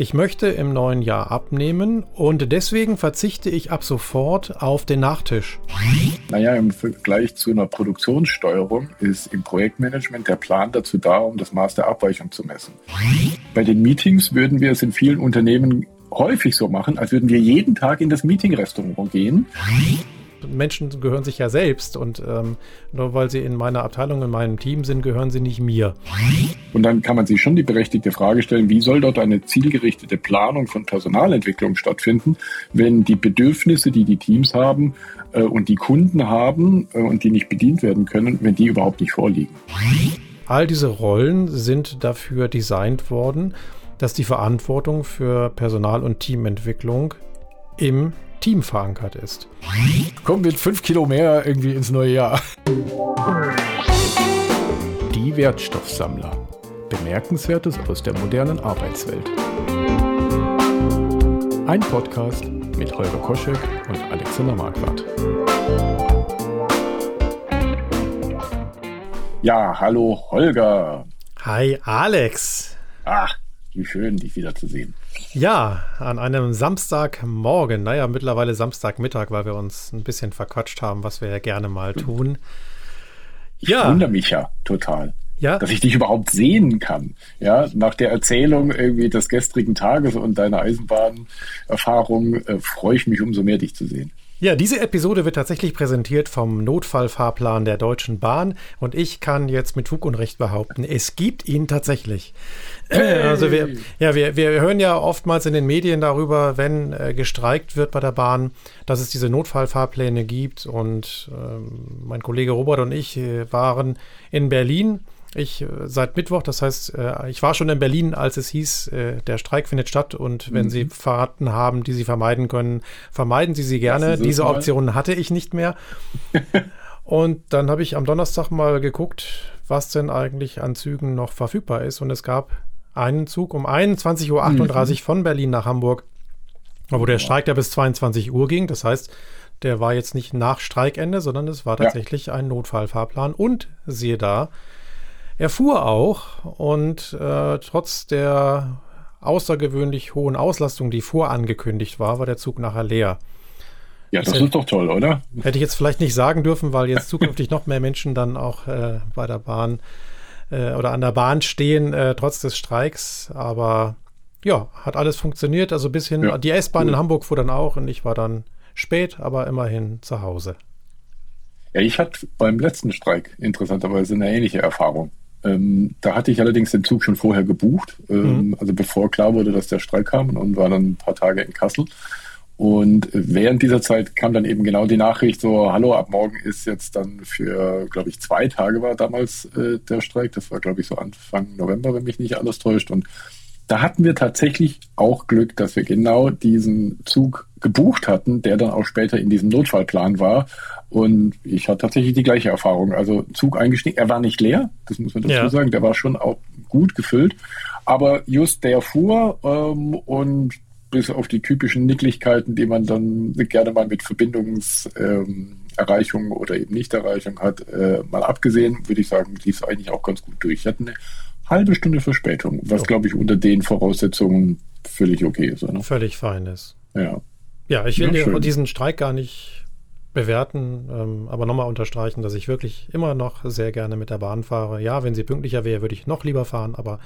Ich möchte im neuen Jahr abnehmen und deswegen verzichte ich ab sofort auf den Nachtisch. Naja, im Vergleich zu einer Produktionssteuerung ist im Projektmanagement der Plan dazu da, um das Maß der Abweichung zu messen. Bei den Meetings würden wir es in vielen Unternehmen häufig so machen, als würden wir jeden Tag in das Meetingrestaurant gehen Menschen gehören sich ja selbst und ähm, nur weil sie in meiner Abteilung, in meinem Team sind, gehören sie nicht mir. Und dann kann man sich schon die berechtigte Frage stellen, wie soll dort eine zielgerichtete Planung von Personalentwicklung stattfinden, wenn die Bedürfnisse, die die Teams haben äh, und die Kunden haben äh, und die nicht bedient werden können, wenn die überhaupt nicht vorliegen. All diese Rollen sind dafür designt worden, dass die Verantwortung für Personal- und Teamentwicklung im Team verankert ist. Kommen wir fünf Kilo mehr irgendwie ins neue Jahr. Die Wertstoffsammler. Bemerkenswertes aus der modernen Arbeitswelt. Ein Podcast mit Holger Koschek und Alexander Marquardt. Ja, hallo Holger. Hi Alex. Ach, wie schön, dich wiederzusehen. Ja, an einem Samstagmorgen, naja, mittlerweile Samstagmittag, weil wir uns ein bisschen verquatscht haben, was wir ja gerne mal tun. Ich ja. wundere mich ja total. Ja. Dass ich dich überhaupt sehen kann. Ja, nach der Erzählung irgendwie des gestrigen Tages und deiner Eisenbahnerfahrung äh, freue ich mich umso mehr, dich zu sehen. Ja, diese Episode wird tatsächlich präsentiert vom Notfallfahrplan der Deutschen Bahn und ich kann jetzt mit Fug und Recht behaupten, es gibt ihn tatsächlich. Hey. Also wir, ja, wir, wir hören ja oftmals in den Medien darüber, wenn äh, gestreikt wird bei der Bahn, dass es diese Notfallfahrpläne gibt und äh, mein Kollege Robert und ich äh, waren in Berlin ich äh, seit Mittwoch, das heißt, äh, ich war schon in Berlin, als es hieß, äh, der Streik findet statt und wenn mhm. Sie Fahrten haben, die Sie vermeiden können, vermeiden Sie sie gerne. Diese mal. Option hatte ich nicht mehr. und dann habe ich am Donnerstag mal geguckt, was denn eigentlich an Zügen noch verfügbar ist. Und es gap einen Zug um 21.38 Uhr mhm. von Berlin nach Hamburg, wo der Streik ja bis 22 Uhr ging. Das heißt, der war jetzt nicht nach Streikende, sondern es war tatsächlich ja. ein Notfallfahrplan. Und siehe da, er fuhr auch und äh, trotz der außergewöhnlich hohen Auslastung, die vorangekündigt war, war der Zug nachher leer. Ja, das, das ist doch toll, oder? Hätte ich jetzt vielleicht nicht sagen dürfen, weil jetzt zukünftig noch mehr Menschen dann auch äh, bei der Bahn äh, oder an der Bahn stehen, äh, trotz des Streiks. Aber ja, hat alles funktioniert. Also bis hin, ja, die S-Bahn cool. in Hamburg fuhr dann auch und ich war dann spät, aber immerhin zu Hause. Ja, ich hatte beim letzten Streik interessanterweise eine ähnliche Erfahrung. Ähm, da hatte ich allerdings den Zug schon vorher gebucht, ähm, mhm. also bevor klar wurde, dass der Streik kam und war dann ein paar Tage in Kassel. Und während dieser Zeit kam dann eben genau die Nachricht so, hallo, ab morgen ist jetzt dann für, glaube ich, zwei Tage war damals äh, der Streik. Das war, glaube ich, so Anfang November, wenn mich nicht alles täuscht. Und da hatten wir tatsächlich auch Glück, dass wir genau diesen Zug gebucht hatten, der dann auch später in diesem Notfallplan war. Und ich hatte tatsächlich die gleiche Erfahrung. Also Zug eingestiegen, er war nicht leer, das muss man dazu ja. sagen, der war schon auch gut gefüllt. Aber just der fuhr ähm, und bis auf die typischen Nicklichkeiten, die man dann gerne mal mit Verbindungserreichung ähm, oder eben Nichterreichung hat, äh, mal abgesehen, würde ich sagen, lief es eigentlich auch ganz gut durch. Ich hatte eine halbe Stunde Verspätung, was, oh. glaube ich, unter den Voraussetzungen völlig okay ist. Oder? Völlig fein ist. Ja. Ja, ich will ja, diesen Streik gar nicht bewerten, ähm, aber nochmal unterstreichen, dass ich wirklich immer noch sehr gerne mit der Bahn fahre. Ja, wenn sie pünktlicher wäre, würde ich noch lieber fahren, aber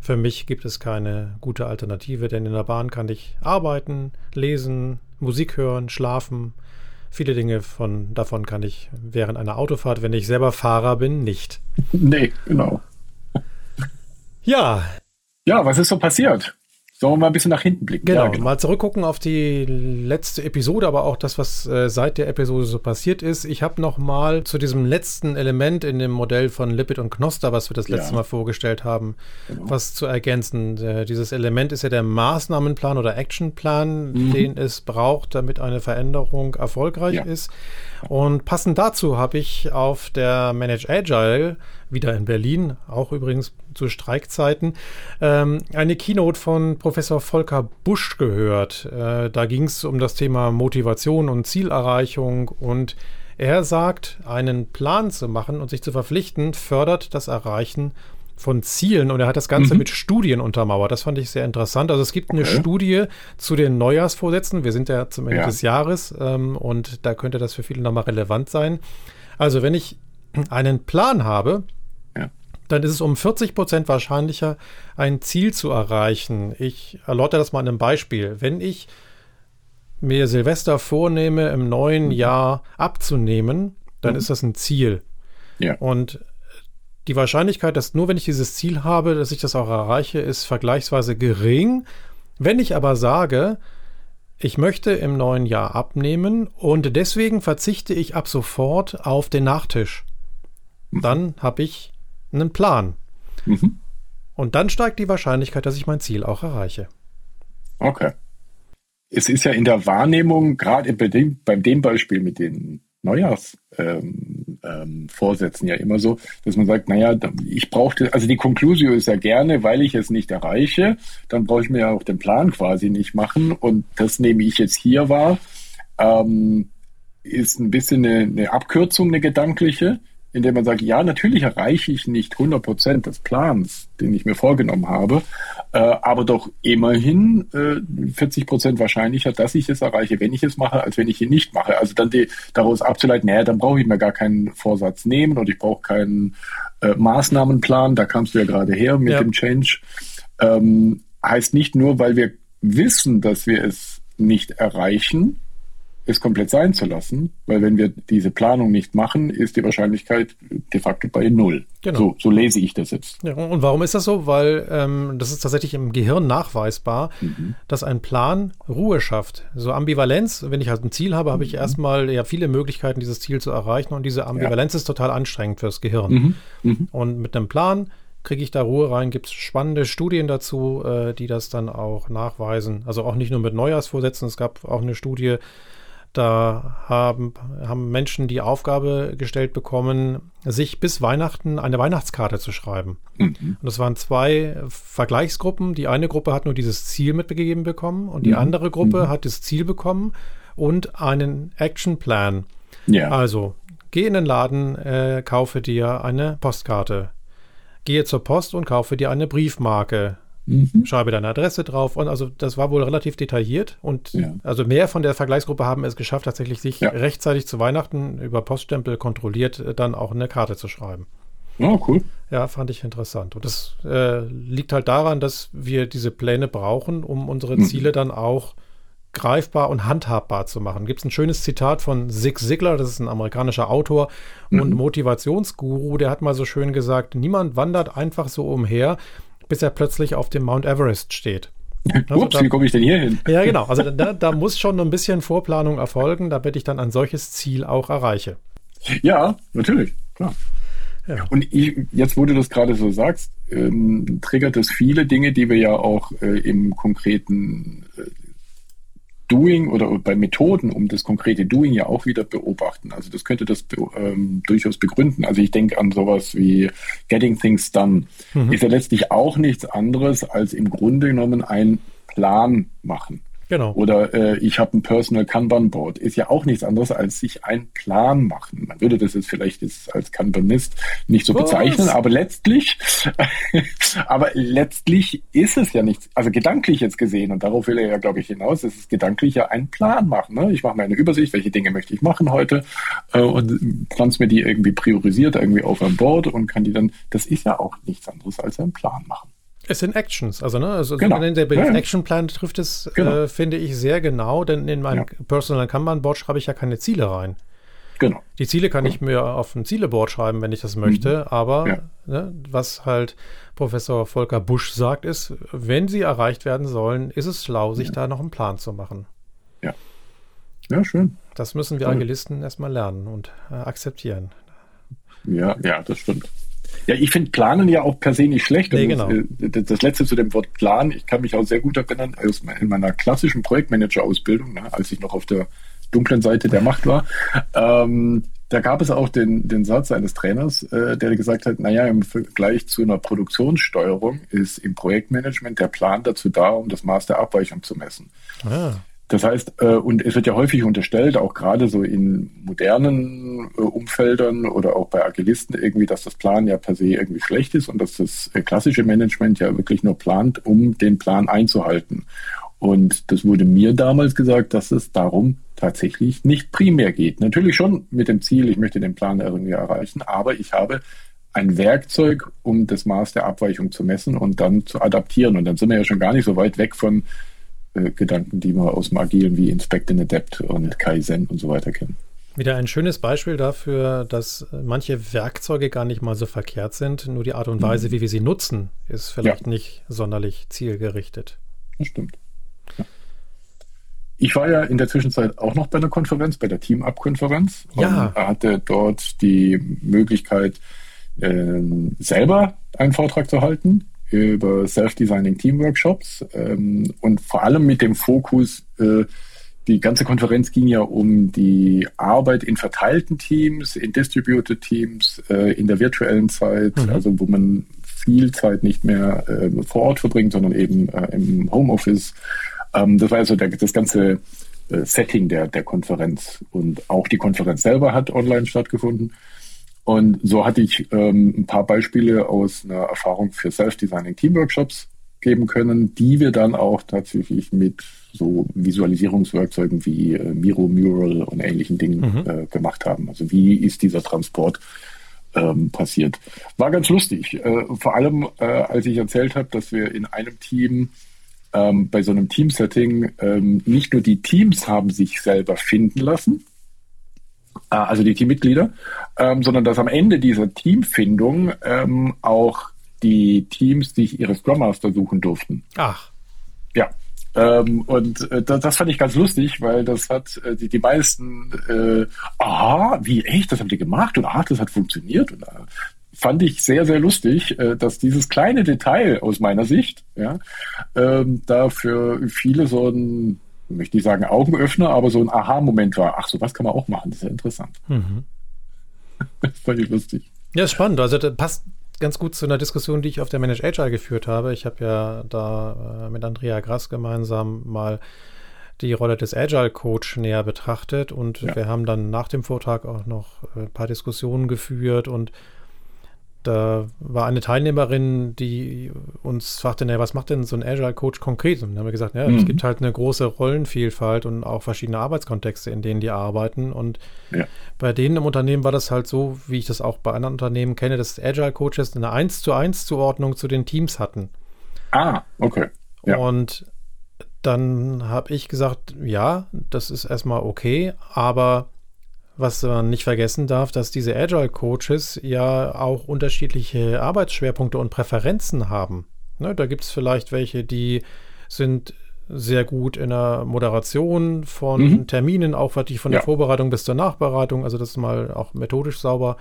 für mich gibt es keine gute Alternative, denn in der Bahn kann ich arbeiten, lesen, Musik hören, schlafen. Viele Dinge von, davon kann ich während einer Autofahrt, wenn ich selber Fahrer bin, nicht. Nee, genau. Ja. Ja, was ist so passiert? Sollen wir mal ein bisschen nach hinten blicken? Genau, ja, genau. mal zurückgucken auf die letzte Episode, aber auch das, was äh, seit der Episode so passiert ist. Ich habe noch mal zu diesem letzten Element in dem Modell von Lipid und Knoster, was wir das letzte ja. Mal vorgestellt haben, genau. was zu ergänzen. Äh, dieses Element ist ja der Maßnahmenplan oder Actionplan, mhm. den es braucht, damit eine Veränderung erfolgreich ja. ist. Und passend dazu habe ich auf der Manage Agile, wieder in Berlin, auch übrigens zu Streikzeiten, ähm, eine Keynote von Professor Volker Busch gehört. Äh, da ging es um das Thema Motivation und Zielerreichung und er sagt, einen Plan zu machen und sich zu verpflichten, fördert das Erreichen von Zielen und er hat das Ganze mhm. mit Studien untermauert. Das fand ich sehr interessant. Also es gibt eine okay. Studie zu den Neujahrsvorsätzen. Wir sind ja zum Ende ja. des Jahres ähm, und da könnte das für viele nochmal relevant sein. Also wenn ich einen Plan habe. Dann ist es um 40 Prozent wahrscheinlicher, ein Ziel zu erreichen. Ich erläutere das mal an einem Beispiel. Wenn ich mir Silvester vornehme, im neuen mhm. Jahr abzunehmen, dann mhm. ist das ein Ziel. Ja. Und die Wahrscheinlichkeit, dass nur wenn ich dieses Ziel habe, dass ich das auch erreiche, ist vergleichsweise gering. Wenn ich aber sage, ich möchte im neuen Jahr abnehmen und deswegen verzichte ich ab sofort auf den Nachtisch, mhm. dann habe ich einen Plan. Mhm. Und dann steigt die Wahrscheinlichkeit, dass ich mein Ziel auch erreiche. Okay. Es ist ja in der Wahrnehmung, gerade bei dem, beim dem Beispiel mit den Neujahrsvorsätzen ähm, ähm, ja immer so, dass man sagt, naja, ich brauche, also die Conclusio ist ja gerne, weil ich es nicht erreiche, dann brauche ich mir ja auch den Plan quasi nicht machen und das nehme ich jetzt hier wahr, ähm, ist ein bisschen eine, eine Abkürzung, eine gedankliche, indem man sagt, ja, natürlich erreiche ich nicht 100 Prozent des Plans, den ich mir vorgenommen habe, äh, aber doch immerhin äh, 40 Prozent wahrscheinlicher, dass ich es erreiche, wenn ich es mache, als wenn ich ihn nicht mache. Also dann die, daraus abzuleiten, naja, dann brauche ich mir gar keinen Vorsatz nehmen und ich brauche keinen äh, Maßnahmenplan, da kamst du ja gerade her mit ja. dem Change. Ähm, heißt nicht nur, weil wir wissen, dass wir es nicht erreichen, es komplett sein zu lassen, weil wenn wir diese Planung nicht machen, ist die Wahrscheinlichkeit de facto bei null. Genau. So, so lese ich das jetzt. Ja, und warum ist das so? Weil ähm, das ist tatsächlich im Gehirn nachweisbar, mhm. dass ein Plan Ruhe schafft. So Ambivalenz, wenn ich halt ein Ziel habe, habe ich mhm. erstmal ja viele Möglichkeiten, dieses Ziel zu erreichen und diese Ambivalenz ja. ist total anstrengend fürs Gehirn. Mhm. mhm. Und mit einem Plan kriege ich da Ruhe rein. Gibt es spannende Studien dazu, äh, die das dann auch nachweisen. Also auch nicht nur mit Neujahrsvorsätzen. Es gab auch eine Studie, da haben, haben Menschen die Aufgabe gestellt bekommen, sich bis Weihnachten eine Weihnachtskarte zu schreiben. Mhm. Und das waren zwei Vergleichsgruppen. Die eine Gruppe hat nur dieses Ziel mitgegeben bekommen und die mhm. andere Gruppe mhm. hat das Ziel bekommen und einen Actionplan. Ja. Also, geh in den Laden, äh, kaufe dir eine Postkarte. Gehe zur Post und kaufe dir eine Briefmarke. Mhm. Schreibe deine Adresse drauf. Und also das war wohl relativ detailliert. Und ja. also mehr von der Vergleichsgruppe haben es geschafft, tatsächlich sich ja. rechtzeitig zu Weihnachten über Poststempel kontrolliert äh, dann auch eine Karte zu schreiben. Oh, cool. Ja, fand ich interessant. Und das äh, liegt halt daran, dass wir diese Pläne brauchen, um unsere mhm. Ziele dann auch greifbar und handhabbar zu machen. Gibt es ein schönes Zitat von Zig Ziglar, das ist ein amerikanischer Autor und mhm. Motivationsguru, der hat mal so schön gesagt, niemand wandert einfach so umher, bis er plötzlich auf dem Mount Everest steht. Also Ups, da, wie komme ich denn hier hin? Ja, genau. Also da, da muss schon ein bisschen Vorplanung erfolgen, damit ich dann ein solches Ziel auch erreiche. Ja, natürlich, klar. Ja. Und ich, jetzt, wo du das gerade so sagst, ähm, triggert es viele Dinge, die wir ja auch äh, im konkreten äh, Doing oder bei Methoden um das konkrete Doing ja auch wieder beobachten. Also das könnte das ähm, durchaus begründen. Also ich denke an sowas wie Getting Things Done. Mhm. Ist ja letztlich auch nichts anderes als im Grunde genommen ein Plan machen. Genau. Oder äh, ich habe ein Personal Kanban Board. Ist ja auch nichts anderes als sich einen Plan machen. Man würde das jetzt vielleicht jetzt als Kanbanist nicht so Was? bezeichnen, aber letztlich, aber letztlich ist es ja nichts, also gedanklich jetzt gesehen, und darauf will er ja, glaube ich, hinaus, ist es gedanklich ja einen Plan machen. Ne? Ich mache mir eine Übersicht, welche Dinge möchte ich machen heute äh, und pflanze mir die irgendwie priorisiert irgendwie auf ein Board und kann die dann, das ist ja auch nichts anderes als einen Plan machen. Es sind Actions, also ne, also genau. der Begriff ja, ja. Actionplan trifft es, genau. äh, finde ich, sehr genau, denn in meinem ja. Personal Kanban-Board schreibe ich ja keine Ziele rein. Genau. Die Ziele kann genau. ich mir auf ein Zieleboard schreiben, wenn ich das möchte, mhm. aber ne, was halt Professor Volker Busch sagt, ist, wenn sie erreicht werden sollen, ist es schlau, sich da noch einen Plan zu machen. Ja. Ja, schön. Das müssen wir Agilisten erstmal lernen und äh, akzeptieren. Ja, ja, das stimmt. Ja, ich finde Planen ja auch per se nicht schlecht. Nee, genau. das, das, letzte zu dem Wort Plan, ich kann mich auch sehr gut erinnern, aus, in meiner klassischen Projektmanager-Ausbildung, ne, als ich noch auf der dunklen Seite der Macht war, ähm, da gab es auch den, den Satz eines Trainers, äh, der gesagt hat, naja, im Vergleich zu einer Produktionssteuerung ist im Projektmanagement der Plan dazu da, um das Maß der Abweichung zu messen. Ah Das heißt, äh, und es wird ja häufig unterstellt, auch gerade so in modernen äh, Umfeldern oder auch bei Agilisten irgendwie, dass das Plan ja per se irgendwie schlecht ist und dass das äh, klassische Management ja wirklich nur plant, um den Plan einzuhalten. Und das wurde mir damals gesagt, dass es darum tatsächlich nicht primär geht. Natürlich schon mit dem Ziel, ich möchte den Plan irgendwie erreichen, aber ich habe ein Werkzeug, um das Maß der Abweichung zu messen und dann zu adaptieren. Und dann sind wir ja schon gar nicht so weit weg von äh, Gedanken, die wir aus dem Agilen wie Inspect and Adapt und Kaizen und so weiter kennen. Wieder ein schönes Beispiel dafür, dass manche Werkzeuge gar nicht mal so verkehrt sind, nur die Art und Weise, mhm. wie wir sie nutzen, ist vielleicht ja. nicht sonderlich zielgerichtet. Das stimmt. Ich war ja in der Zwischenzeit auch noch bei einer Konferenz, bei der Team-Up-Konferenz. Ja. Und hatte dort die Möglichkeit, äh, selber einen Vortrag zu halten über Self-Designing Team-Workshops ähm, und vor allem mit dem Fokus, äh, die ganze Konferenz ging ja um die Arbeit in verteilten Teams, in distributed Teams, äh, in der virtuellen Zeit, mhm. also wo man viel Zeit nicht mehr äh, vor Ort verbringt, sondern eben äh, im Homeoffice ähm, das war also der, das ganze äh, Setting der, der Konferenz. Und auch die Konferenz selber hat online stattgefunden. Und so hatte ich ähm, ein paar Beispiele aus einer Erfahrung für Self-Designing Team-Workshops geben können, die wir dann auch tatsächlich mit so Visualisierungswerkzeugen wie äh, Miro, Mural und ähnlichen Dingen mhm. äh, gemacht haben. Also wie ist dieser Transport ähm, passiert? War ganz lustig. Äh, vor allem, äh, als ich erzählt habe, dass wir in einem Team ähm, bei so einem Teamsetting ähm, nicht nur die Teams haben sich selber finden lassen, äh, also die Teammitglieder, ähm, sondern dass am Ende dieser Teamfindung ähm, auch die Teams sich ihre Scrum Master suchen durften. Ach. Ja. Ähm, und äh, das, das, fand ich ganz lustig, weil das hat äh, die, die meisten, äh, ah, wie echt, das haben die gemacht und ach, das hat funktioniert. Und, äh, fand ich sehr, sehr lustig, äh, dass dieses kleine Detail aus meiner Sicht, ja, ähm, da für viele so ein, möchte ich sagen, Augenöffner, aber so ein Aha-Moment war. Ach, so was kann man auch machen, das ist ja interessant. Mhm. das fand ich lustig. Ja, ist spannend. Also das passt ganz gut zu einer Diskussion, die ich auf der Manage Agile geführt habe. Ich habe ja da äh, mit Andrea Grass gemeinsam mal die Rolle des Agile Coach näher betrachtet und ja. wir haben dann nach dem Vortrag auch noch ein paar Diskussionen geführt und da war eine Teilnehmerin, die uns fragte, naja, was macht denn so ein Agile Coach konkret? Und dann haben wir gesagt, ja, mhm. es gibt halt eine große Rollenvielfalt und auch verschiedene Arbeitskontexte, in denen die arbeiten. Und ja. bei denen im Unternehmen war das halt so, wie ich das auch bei anderen Unternehmen kenne, dass Agile Coaches eine 1 zu 1 Zuordnung zu den Teams hatten. Ah, okay. Ja. Und dann habe ich gesagt, ja, das ist erstmal okay, aber was man nicht vergessen darf, dass diese Agile Coaches ja auch unterschiedliche Arbeitsschwerpunkte und Präferenzen haben. Ne, da gibt es vielleicht welche, die sind sehr gut in der Moderation von mhm. Terminen, auch wirklich von ja. der Vorbereitung bis zur Nachbereitung, also das mal auch methodisch sauber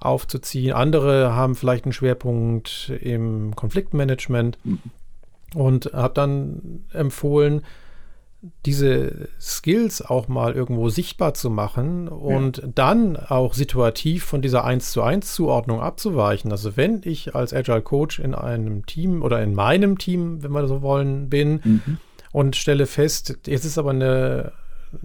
aufzuziehen. Andere haben vielleicht einen Schwerpunkt im Konfliktmanagement mhm. und habe dann empfohlen, diese Skills auch mal irgendwo sichtbar zu machen und ja. dann auch situativ von dieser 1 zu 1 Zuordnung abzuweichen. Also wenn ich als Agile Coach in einem Team oder in meinem Team, wenn wir so wollen, bin mhm. und stelle fest, jetzt ist aber eine,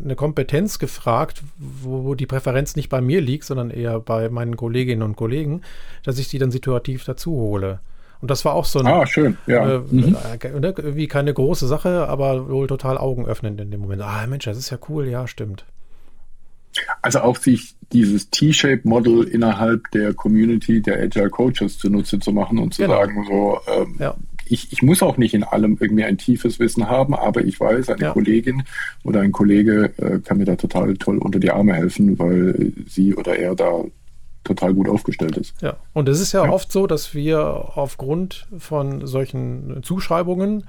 eine Kompetenz gefragt, wo, wo die Präferenz nicht bei mir liegt, sondern eher bei meinen Kolleginnen und Kollegen, dass ich die dann situativ dazu hole. Und das war auch so ein. Ah, schön, ja. Äh, mhm. Äh, ne, irgendwie keine große Sache, aber wohl total augenöffnend in dem Moment. Ah, Mensch, das ist ja cool, ja, stimmt. Also auch sich dieses T-Shape-Model innerhalb der Community der Agile Coaches zunutze zu machen und zu genau. sagen, so, ähm, ja. ich, ich muss auch nicht in allem irgendwie ein tiefes Wissen haben, aber ich weiß, eine ja. Kollegin oder ein Kollege äh, kann mir da total toll unter die Arme helfen, weil sie oder er da total gut aufgestellt ist. Ja, und es ist ja, ja, oft so, dass wir aufgrund von solchen Zuschreibungen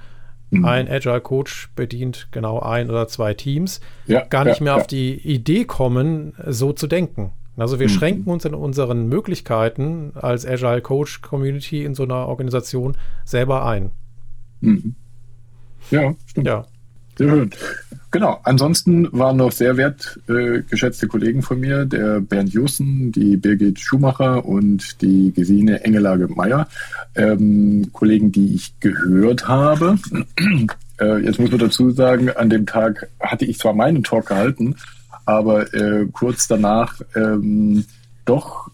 mhm. ein Agile Coach bedient genau ein oder zwei Teams, ja, gar nicht ja, mehr auf die Idee kommen, so zu denken. Also wir mhm. schränken uns in unseren Möglichkeiten als Agile Coach Community in so einer Organisation selber ein. Mhm. Ja, stimmt. Ja. Sehr schön. Genau, ansonsten waren noch sehr wertgeschätzte äh, Kollegen von mir, der Bernd Jussen, die Birgit Schumacher und die Gesine Engelage Meyer, ähm, Kollegen, die ich gehört habe, Äh, jetzt muss man dazu sagen, an dem Tag hatte ich zwar meinen Talk gehalten, aber äh, kurz danach ähm, doch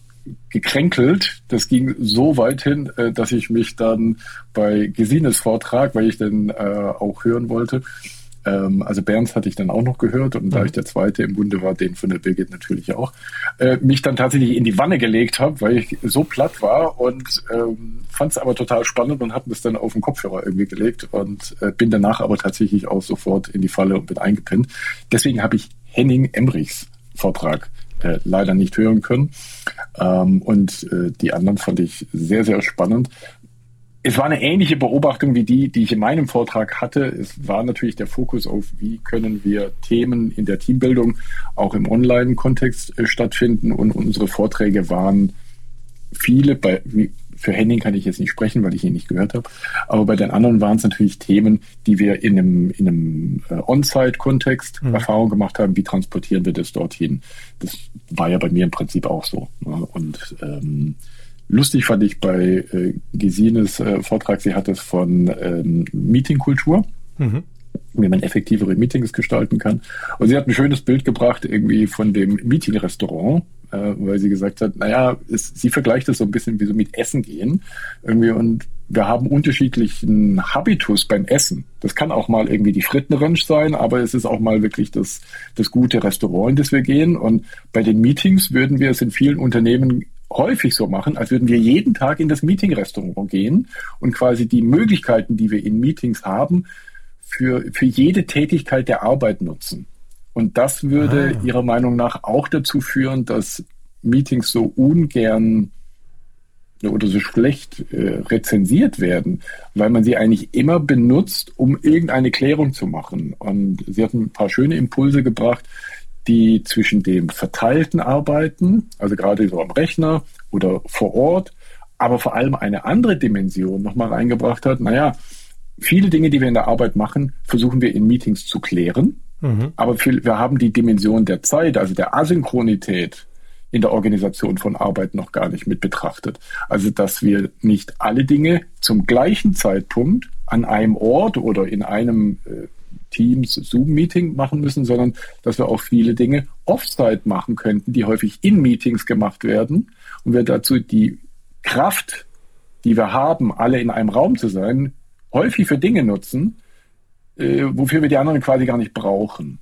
gekränkelt. Das ging so weit hin, äh, dass ich mich dann bei Gesines Vortrag, weil ich den äh, auch hören wollte, ähm, also Berns hatte ich dann auch noch gehört und mhm. da ich der Zweite im Bunde war, den von der Birgit natürlich auch, äh, mich dann tatsächlich in die Wanne gelegt habe, weil ich so platt war und ähm, fand es aber total spannend und habe das dann auf den Kopfhörer irgendwie gelegt und äh, bin danach aber tatsächlich auch sofort in die Falle und bin eingepinnt. Deswegen habe ich Henning Emrichs Vortrag äh, leider nicht hören können. Ähm, und äh, die anderen fand ich sehr, sehr spannend es war eine ähnliche Beobachtung wie die, die ich in meinem Vortrag hatte. Es war natürlich der Fokus auf, wie können wir Themen in der Teambildung auch im Online-Kontext äh, stattfinden. Und unsere Vorträge waren viele, bei, für Henning kann ich jetzt nicht sprechen, weil ich ihn nicht gehört habe, aber bei den anderen waren es natürlich Themen, die wir in einem, in einem äh, On-Site-Kontext mhm. Erfahrung gemacht haben, wie transportieren wir das dorthin. Das war ja bei mir im Prinzip auch so. Ne? Und ähm, Lustig fand ich bei äh, Gesines äh, Vortrag, sie hat es von ähm, Meetingkultur. Mhm wie man effektivere Meetings gestalten kann. Und sie hat ein schönes Bild gebracht, irgendwie von dem Meeting-Restaurant, äh, weil sie gesagt hat, naja, es, sie vergleicht das so ein bisschen wie so mit Essen gehen. Irgendwie und wir haben unterschiedlichen Habitus beim Essen. Das kann auch mal irgendwie die Frittenranch sein, aber es ist auch mal wirklich das, das gute Restaurant, in das wir gehen. Und bei den Meetings würden wir es in vielen Unternehmen häufig so machen, als würden wir jeden Tag in das Meeting-Restaurant gehen und quasi die Möglichkeiten, die wir in Meetings haben, für, für jede Tätigkeit der Arbeit nutzen. Und das würde ah. Ihrer Meinung nach auch dazu führen, dass Meetings so ungern oder so schlecht äh, rezensiert werden, weil man sie eigentlich immer benutzt, um irgendeine Klärung zu machen. Und Sie hatten ein paar schöne Impulse gebracht, die zwischen dem verteilten Arbeiten, also gerade so am Rechner oder vor Ort, aber vor allem eine andere Dimension nochmal reingebracht hat. Naja, viele Dinge, die wir in der Arbeit machen, versuchen wir in Meetings zu klären. Mhm. Aber viel, wir haben die Dimension der Zeit, also der Asynchronität in der Organisation von Arbeit noch gar nicht mit betrachtet. Also, dass wir nicht alle Dinge zum gleichen Zeitpunkt an einem Ort oder in einem äh, Teams Zoom-Meeting machen müssen, sondern dass wir auch viele Dinge Offsite machen könnten, die häufig in Meetings gemacht werden und wir dazu die Kraft, die wir haben, alle in einem Raum zu sein, häufig für Dinge nutzen, äh, wofür wir die anderen quasi gar nicht brauchen.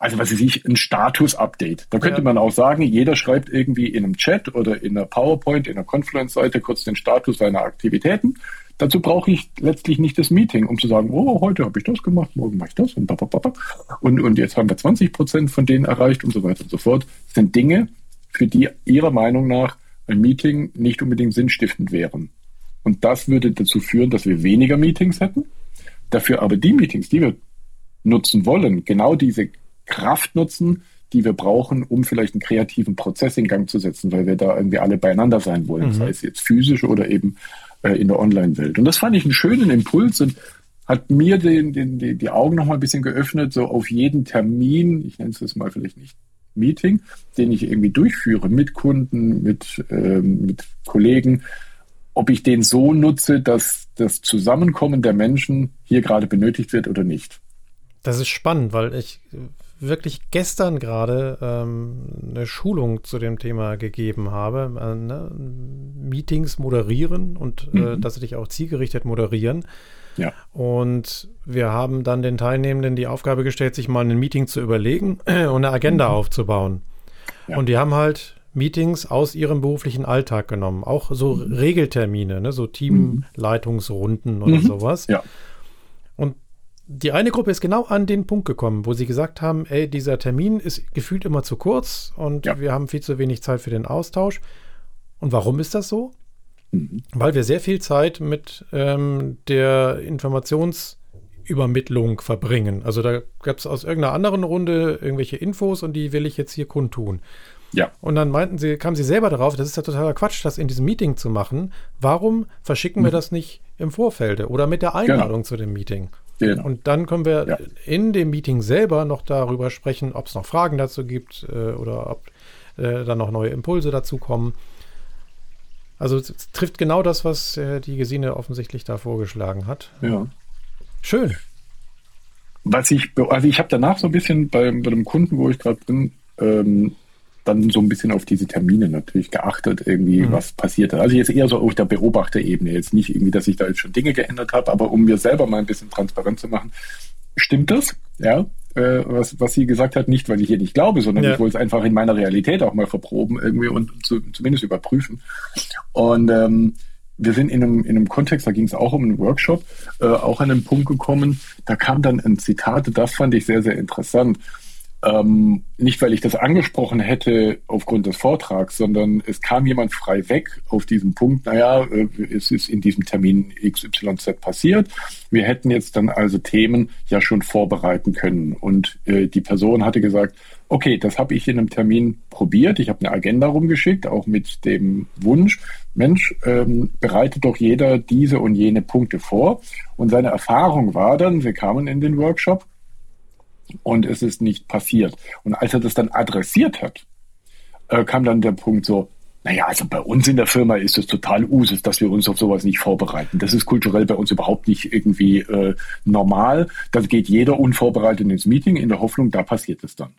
Also was weiß ich, ein Status-Update. Da könnte ja. man auch sagen, jeder schreibt irgendwie in einem Chat oder in einer PowerPoint, in einer Confluence-Seite kurz den Status seiner Aktivitäten Dazu brauche ich letztlich nicht das Meeting, um zu sagen, oh, heute habe ich das gemacht, morgen mache ich das und, und, und jetzt haben wir 20 Prozent von denen erreicht und so weiter und so fort. Das sind Dinge, für die Ihrer Meinung nach ein Meeting nicht unbedingt sinnstiftend wären. Und das würde dazu führen, dass wir weniger Meetings hätten, dafür aber die Meetings, die wir nutzen wollen, genau diese Kraft nutzen, die wir brauchen, um vielleicht einen kreativen Prozess in Gang zu setzen, weil wir da irgendwie alle beieinander sein wollen, mhm. sei es jetzt physisch oder eben äh, in der Online-Welt. Und das fand ich einen schönen Impuls und hat mir den, den, die, die Augen noch mal ein bisschen geöffnet, so auf jeden Termin, ich nenne es jetzt mal vielleicht nicht Meeting, den ich irgendwie durchführe mit Kunden, mit, ähm, mit Kollegen, ob ich den so nutze, dass das Zusammenkommen der Menschen hier gerade benötigt wird oder nicht. Das ist spannend, weil ich wirklich gestern gerade ähm, eine Schulung zu dem Thema gegeben habe. Äh, ne? Meetings moderieren und äh, mhm. äh, tatsächlich auch zielgerichtet moderieren. Ja. Und wir haben dann den Teilnehmenden die Aufgabe gestellt, sich mal ein Meeting zu überlegen und eine Agenda mhm. aufzubauen. Ja. Und die haben halt Meetings aus ihrem beruflichen Alltag genommen, auch so mhm. Regeltermine, ne? so mhm. Teamleitungsrunden oder mhm. sowas. Ja. Und die eine Gruppe ist genau an den Punkt gekommen, wo sie gesagt haben, ey, dieser Termin ist gefühlt immer zu kurz und ja. wir haben viel zu wenig Zeit für den Austausch. Und warum ist das so? Mhm. Weil wir sehr viel Zeit mit ähm, der Informationsübermittlung verbringen. Also da gab es aus irgendeiner anderen Runde irgendwelche Infos und die will ich jetzt hier kundtun. Ja. Und dann meinten sie, kamen sie selber darauf, das ist ja totaler Quatsch, das in diesem Meeting zu machen. Warum verschicken wir mhm. das nicht im Vorfeld oder mit der genau. Einladung genau. zu dem Meeting? Genau. Und dann können wir ja. in dem Meeting selber noch darüber sprechen, ob es noch Fragen dazu gibt äh, oder ob äh, dann noch neue Impulse dazu kommen. Also es trifft genau das, was äh, die Gesine offensichtlich da vorgeschlagen hat. Ja. Schön. was ich, also ich habe danach so ein bisschen bei, bei dem Kunden, wo ich gerade bin, ähm, dann so ein bisschen auf diese Termine natürlich geachtet, irgendwie, mhm. was passiert. Also jetzt eher so auf der Beobachterebene. Jetzt nicht irgendwie, dass ich da jetzt schon Dinge geändert habe, aber um mir selber mal ein bisschen transparent zu machen, stimmt das? Ja, äh, was, was sie gesagt hat, nicht, weil ich ihr nicht glaube, sondern ja. ich wollte es einfach in meiner Realität auch mal verproben irgendwie und zu, zumindest überprüfen. Und ähm, wir sind in einem, in einem Kontext, da ging es auch um einen Workshop, äh, auch an einen Punkt gekommen, da kam dann ein Zitat, das fand ich sehr, sehr interessant. Ähm, nicht, weil ich das angesprochen hätte aufgrund des Vortrags, sondern es kam jemand frei weg auf diesen Punkt, naja, äh, es ist in diesem Termin XYZ passiert. Wir hätten jetzt dann also Themen ja schon vorbereiten können. Und äh, die Person hatte gesagt, okay, das habe ich in einem Termin probiert. Ich habe eine Agenda rumgeschickt, auch mit dem Wunsch, Mensch, ähm, bereitet doch jeder diese und jene Punkte vor. Und seine Erfahrung war dann, wir kamen in den Workshop, und es ist nicht passiert. Und als er das dann adressiert hat, äh, kam dann der Punkt so, naja, also bei uns in der Firma ist es total Usus, dass wir uns auf sowas nicht vorbereiten. Das ist kulturell bei uns überhaupt nicht irgendwie äh, normal. Da geht jeder unvorbereitet ins Meeting in der Hoffnung, da passiert es dann.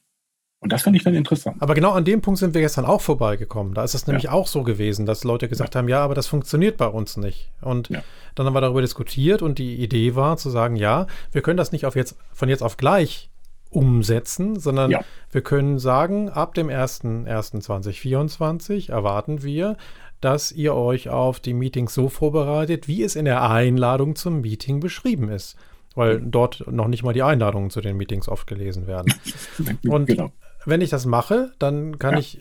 Und das fand ich dann interessant. Aber genau an dem Punkt sind wir gestern auch vorbeigekommen. Da ist es nämlich ja. auch so gewesen, dass Leute gesagt ja. haben, ja, aber das funktioniert bei uns nicht. Und ja. dann haben wir darüber diskutiert und die Idee war zu sagen, ja, wir können das nicht auf jetzt, von jetzt auf gleich umsetzen, sondern ja. wir können sagen, ab dem 01.01.2024 erwarten wir, dass ihr euch auf die Meetings so vorbereitet, wie es in der Einladung zum Meeting beschrieben ist. Weil dort noch nicht mal die Einladungen zu den Meetings oft gelesen werden. Und genau. wenn ich das mache, dann kann ja. ich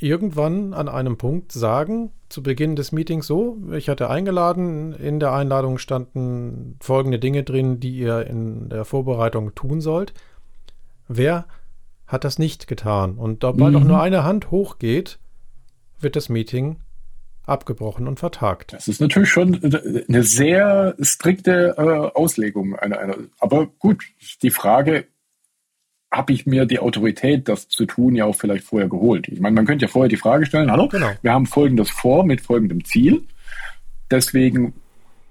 irgendwann an einem Punkt sagen, zu Beginn des Meetings so, ich hatte eingeladen, in der Einladung standen folgende Dinge drin, die ihr in der Vorbereitung tun sollt. Wer hat das nicht getan? Und sobald mhm. auch nur eine Hand hochgeht, wird das Meeting abgebrochen und vertagt. Das ist natürlich schon eine sehr strikte äh, Auslegung. Einer, einer. Aber gut, die Frage, habe ich mir die Autorität, das zu tun, ja auch vielleicht vorher geholt? Ich meine, man könnte ja vorher die Frage stellen, hallo, genau. wir haben Folgendes vor mit folgendem Ziel. Deswegen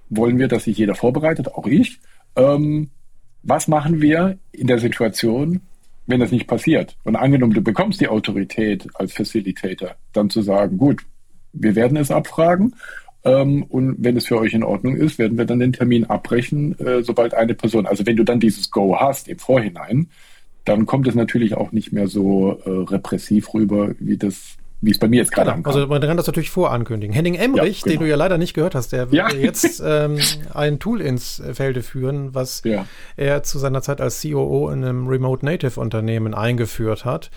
wollen wir, dass sich jeder vorbereitet, auch ich. Ähm, was machen wir in der Situation, wenn das nicht passiert? Und angenommen, du bekommst die Autorität als Facilitator, dann zu sagen, gut, wir werden es abfragen. Ähm, und wenn es für euch in Ordnung ist, werden wir dann den Termin abbrechen, äh, sobald eine Person, also wenn du dann dieses Go hast im Vorhinein, dann kommt es natürlich auch nicht mehr so äh, repressiv rüber, wie das wie es bei mir jetzt gerade genau. Also man kann das natürlich vorankündigen. Henning Emrich, ja, genau. den du ja leider nicht gehört hast, der ja. jetzt ähm, ein Tool ins Felde führen, was ja. er zu seiner Zeit als COO in einem Remote Native Unternehmen eingeführt hat.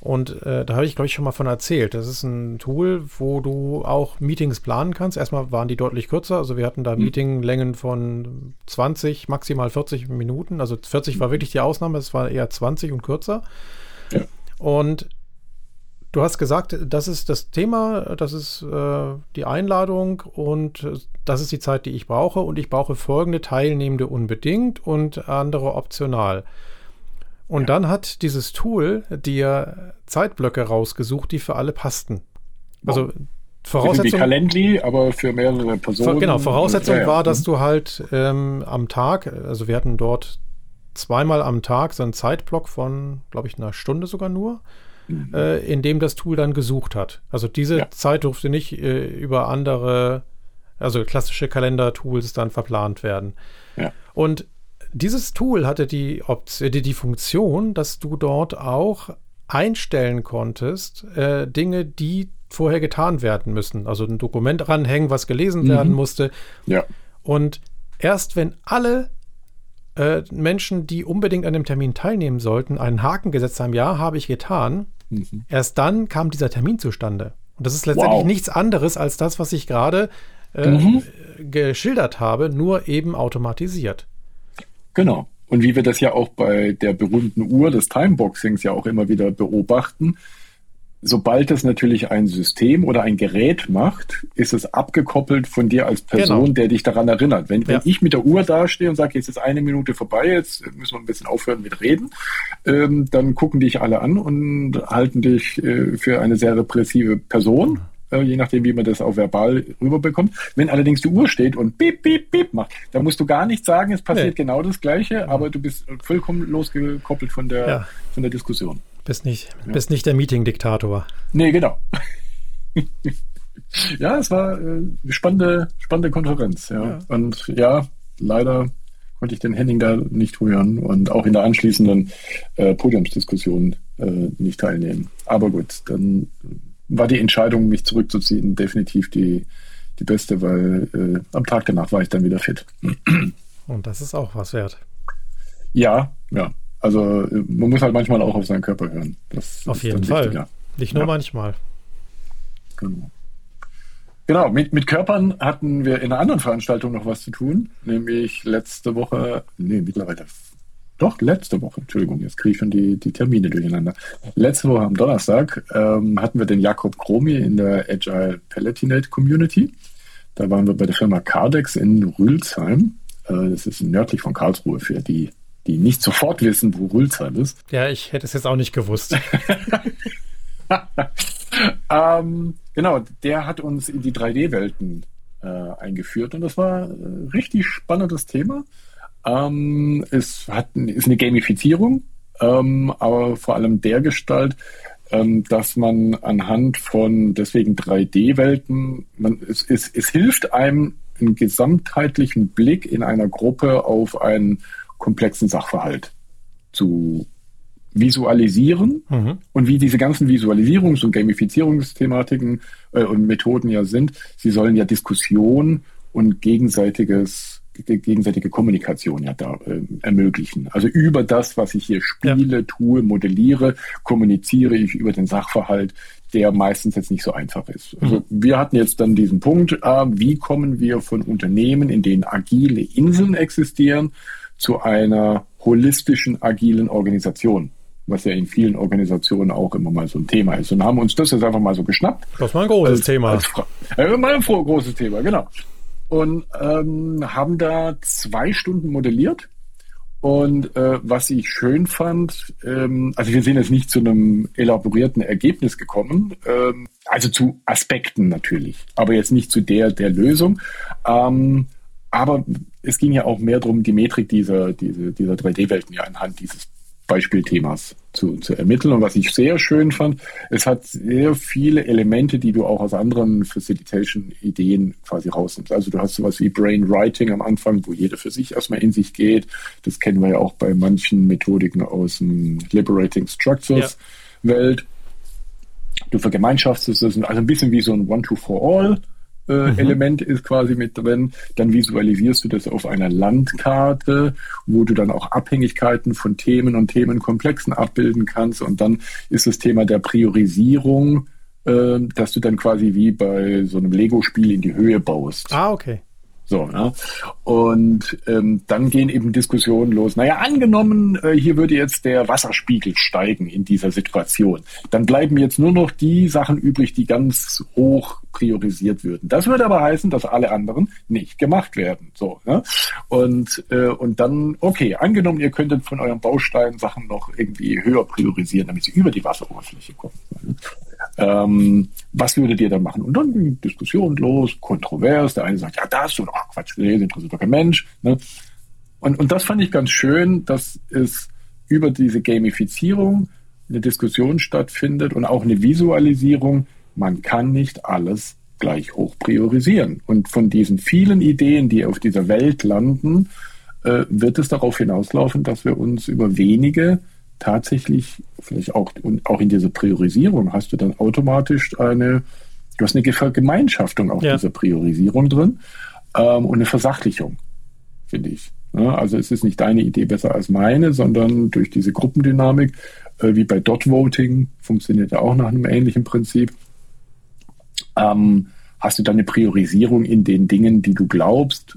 Und äh, da habe ich, glaube ich, schon mal von erzählt. Das ist ein Tool, wo du auch Meetings planen kannst. Erstmal waren die deutlich kürzer. Also wir hatten da mhm. Meetinglängen von 20, maximal 40 Minuten. Also 40 war wirklich die Ausnahme, es war eher 20 und kürzer. Ja. Und Du hast gesagt, das ist das Thema, das ist äh, die Einladung und äh, das ist die Zeit, die ich brauche und ich brauche folgende Teilnehmende unbedingt und andere optional. Und ja. dann hat dieses Tool dir Zeitblöcke rausgesucht, die für alle passten. Also Voraussetzung. Wie Calendly, aber für mehrere Personen. Genau, Voraussetzung ja, ja. war, dass mhm. du halt ähm, am Tag, also wir hatten dort zweimal am Tag so einen Zeitblock von, glaube ich, einer Stunde sogar nur mhm. äh, in dem das Tool dann gesucht hat. Also diese ja. Zeit durfte nicht äh, über andere, also klassische Kalender-Tools dann verplant werden. Ja. Und dieses Tool hatte die, Option, die, die Funktion, dass du dort auch einstellen konntest, äh, Dinge, die vorher getan werden müssen. Also ein Dokument ranhängen, was gelesen mhm. werden musste. Ja. Und erst wenn alle äh, Menschen, die unbedingt an dem Termin teilnehmen sollten, einen Haken gesetzt haben, ja, habe ich getan, mhm. erst dann kam dieser Termin zustande. Und das ist letztendlich wow. nichts anderes als das, was ich gerade äh, mhm. geschildert habe, nur eben automatisiert. Genau. Und wie wir das ja auch bei der berühmten Uhr des Timeboxings ja auch immer wieder beobachten, sobald es natürlich ein System oder ein Gerät macht, ist es abgekoppelt von dir als Person, genau. der dich daran erinnert. Wenn, ja. wenn ich mit der Uhr dastehe und sage, jetzt ist eine Minute vorbei, jetzt müssen wir ein bisschen aufhören mit Reden, ähm, dann gucken dich alle an und halten dich äh, für eine sehr repressive Person. äh, je nachdem, wie man das auch verbal rüberbekommt. Wenn allerdings die Uhr steht und piep, piep, piep macht, dann musst du gar nicht sagen, es passiert nee. genau das Gleiche, aber du bist vollkommen losgekoppelt von der, ja. von der Diskussion. Bist nicht, ja. bist nicht der Meeting-Diktator. Nee, genau. ja, es war äh, spannende, spannende Konferenz. Ja. ja. Und ja, leider konnte ich den Henning da nicht hören und auch in der anschließenden äh, Podiumsdiskussion äh, nicht teilnehmen. Aber gut, dann war die Entscheidung, mich zurückzuziehen, definitiv die, die beste, weil äh, am Tag danach war ich dann wieder fit. Und das ist auch was wert. Ja, ja. Also man muss halt manchmal auch auf seinen Körper hören. Das auf jeden Fall. Wichtiger. Nicht nur ja. manchmal. Genau. Genau, mit, mit Körpern hatten wir in einer anderen Veranstaltung noch was zu tun, nämlich letzte Woche, nee, mittlerweile, doch, letzte Woche, Entschuldigung, jetzt kriege ich schon die, die Termine durcheinander. Letzte Woche am Donnerstag ähm, hatten wir den Jakob Kromi in der Agile Palatinate Community. Da waren wir bei der Firma Cardex in Rülsheim. Äh, das ist nördlich von Karlsruhe für die, die nicht sofort wissen, wo Rülsheim ist. Ja, ich hätte es jetzt auch nicht gewusst. ähm, genau, der hat uns in die 3D-Welten äh, eingeführt und das war ein richtig spannendes Thema. Ähm, es hat, ist eine Gamifizierung, ähm, aber vor allem der Gestalt, ähm, dass man anhand von deswegen 3D-Welten, es, es, es hilft einem einen gesamtheitlichen Blick in einer Gruppe auf einen komplexen Sachverhalt zu visualisieren mhm. und wie diese ganzen Visualisierungs- und Gamifizierungsthematiken äh, und Methoden ja sind, sie sollen ja Diskussion und gegenseitiges gegenseitige Kommunikation ja da äh, ermöglichen. Also über das, was ich hier spiele, ja. tue, modelliere, kommuniziere ich über den Sachverhalt, der meistens jetzt nicht so einfach ist. Also mhm. wir hatten jetzt dann diesen Punkt, äh, wie kommen wir von Unternehmen, in denen agile Inseln existieren, zu einer holistischen, agilen Organisation was ja in vielen Organisationen auch immer mal so ein Thema ist. Und haben uns das jetzt einfach mal so geschnappt. Das war ein großes als, Thema. Als äh, mal ein großes Thema, genau. Und ähm, haben da zwei Stunden modelliert. Und äh, was ich schön fand, ähm, also wir sind jetzt nicht zu einem elaborierten Ergebnis gekommen, ähm, also zu Aspekten natürlich, aber jetzt nicht zu der der Lösung. Ähm, aber es ging ja auch mehr darum, die Metrik dieser, dieser, dieser 3D-Welten ja anhand dieses Beispielthemas zu, zu ermitteln. Und was ich sehr schön fand, es hat sehr viele Elemente, die du auch aus anderen Facilitation-Ideen quasi rausnimmst. Also du hast sowas wie Brain Writing am Anfang, wo jeder für sich erstmal in sich geht. Das kennen wir ja auch bei manchen Methodiken aus dem Liberating Structures ja. Welt. Du vergemeinschaftsst es, also ein bisschen wie so ein One-to-For-All äh, mhm. Element ist quasi mit drin. Dann visualisierst du das auf einer Landkarte, wo du dann auch Abhängigkeiten von Themen und Themenkomplexen abbilden kannst. Und dann ist das Thema der Priorisierung, äh, dass du dann quasi wie bei so einem Lego-Spiel in die Höhe baust. Ah, okay. So, ne? Und ähm, dann gehen eben Diskussionen los. Naja, angenommen, äh, hier würde jetzt der Wasserspiegel steigen in dieser Situation. Dann bleiben jetzt nur noch die Sachen übrig, die ganz hoch priorisiert würden. Das würde aber heißen, dass alle anderen nicht gemacht werden. So, ne? Und, äh, und dann, okay, angenommen, ihr könntet von euren Bausteinen Sachen noch irgendwie höher priorisieren, damit sie über die Wasseroberfläche kommen. Ähm, was würdet ihr dann machen? Und dann ging Diskussion los, kontrovers. Der eine sagt, ja, das und ach Quatsch, das interessiert doch kein Mensch. Ne? Und, und das fand ich ganz schön, dass es über diese Gamifizierung eine Diskussion stattfindet und auch eine Visualisierung. Man kann nicht alles gleich hoch priorisieren. Und von diesen vielen Ideen, die auf dieser Welt landen, äh, wird es darauf hinauslaufen, dass wir uns über wenige tatsächlich vielleicht auch, und auch in dieser Priorisierung hast du dann automatisch eine, du hast eine Vergemeinschaftung auch ja. dieser Priorisierung drin ähm, und eine Versachlichung, finde ich. Ja, also es ist nicht deine Idee besser als meine, sondern durch diese Gruppendynamik, äh, wie bei Dot Voting, funktioniert ja auch nach einem ähnlichen Prinzip, ähm, hast du dann eine Priorisierung in den Dingen, die du glaubst,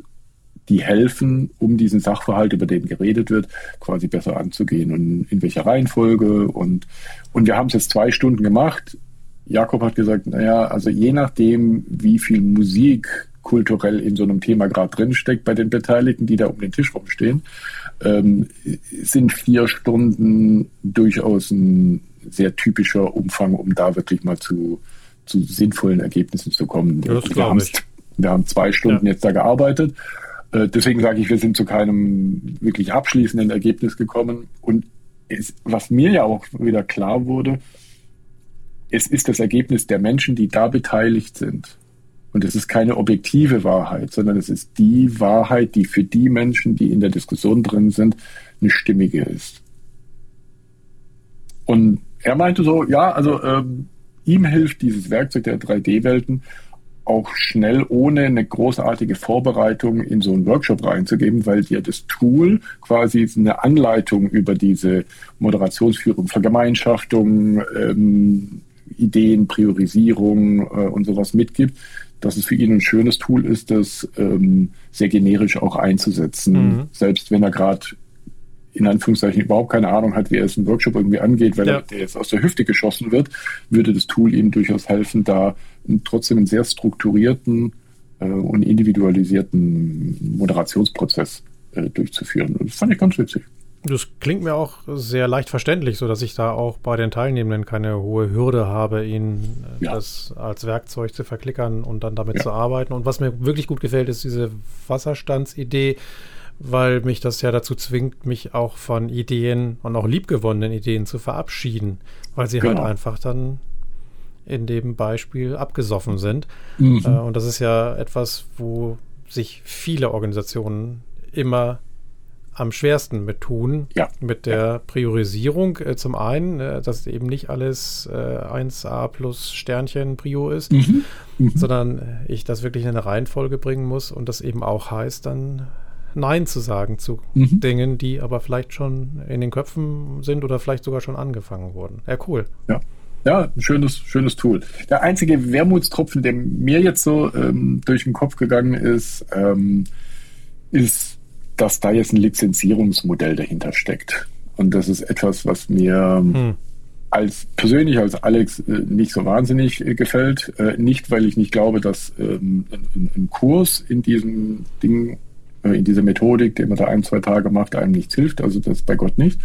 die helfen, um diesen Sachverhalt, über den geredet wird, quasi besser anzugehen und in welcher Reihenfolge. Und, und wir haben es jetzt zwei Stunden gemacht. Jakob hat gesagt, naja, also je nachdem, wie viel Musik kulturell in so einem Thema gerade drinsteckt bei den Beteiligten, die da um den Tisch rumstehen, ähm, sind vier Stunden durchaus ein sehr typischer Umfang, um da wirklich mal zu, zu sinnvollen Ergebnissen zu kommen. Das wir, haben, wir haben zwei Stunden ja. jetzt da gearbeitet. Äh, deswegen sage ich, wir sind zu keinem wirklich abschließenden Ergebnis gekommen. Und es, was mir ja auch wieder klar wurde, es ist das Ergebnis der Menschen, die da beteiligt sind. Und es ist keine objektive Wahrheit, sondern es ist die Wahrheit, die für die Menschen, die in der Diskussion drin sind, eine stimmige ist. Und er meinte so, ja, also ähm, ihm hilft dieses Werkzeug der 3D-Welten auch schnell ohne eine großartige Vorbereitung in so einen Workshop reinzugeben, weil dir das Tool quasi eine Anleitung über diese Moderationsführung, Vergemeinschaftung, ähm, Ideen, Priorisierung äh, und sowas mitgibt, dass es für ihn ein schönes Tool ist, das ähm, sehr generisch auch einzusetzen, mhm. selbst wenn er gerade in Anführungszeichen überhaupt keine Ahnung hat, wie er es im Workshop irgendwie angeht, weil ja. er jetzt aus der Hüfte geschossen wird, würde das Tool ihm durchaus helfen, da trotzdem einen sehr strukturierten äh, und individualisierten Moderationsprozess äh, durchzuführen. Das fand ich ganz witzig. Das klingt mir auch sehr leicht verständlich, so dass ich da auch bei den Teilnehmenden keine hohe Hürde habe, ihnen äh, ja. das als Werkzeug zu verklickern und dann damit ja. zu arbeiten. Und was mir wirklich gut gefällt, ist diese Wasserstandsidee, weil mich das ja dazu zwingt, mich auch von Ideen und auch liebgewonnenen Ideen zu verabschieden, weil sie halt genau. halt einfach dann in dem Beispiel abgesoffen sind. Mhm. Äh, und das ist ja etwas, wo sich viele Organisationen immer am schwersten mit tun. Ja. Mit der Priorisierung äh, zum einen, äh, dass eben nicht alles äh, 1a plus Sternchen Prio ist, mhm. Mhm. sondern ich das wirklich in eine Reihenfolge bringen muss und das eben auch heißt, dann Nein zu sagen zu mhm. Dingen, die aber vielleicht schon in den Köpfen sind oder vielleicht sogar schon angefangen wurden. Ja, cool. Ja. Ja, ein schönes, schönes Tool. Der einzige Wermutstropfen, der mir jetzt so ähm, durch den Kopf gegangen ist, ähm, ist, dass da jetzt ein Lizenzierungsmodell dahinter steckt. Und das ist etwas, was mir hm. als persönlich als Alex äh, nicht so wahnsinnig äh, gefällt. Äh, nicht, weil ich nicht glaube, dass ähm, ein, ein, Kurs in diesem Ding in dieser Methodik, die man da ein, zwei Tage macht, einem nichts hilft. Also das bei Gott nicht.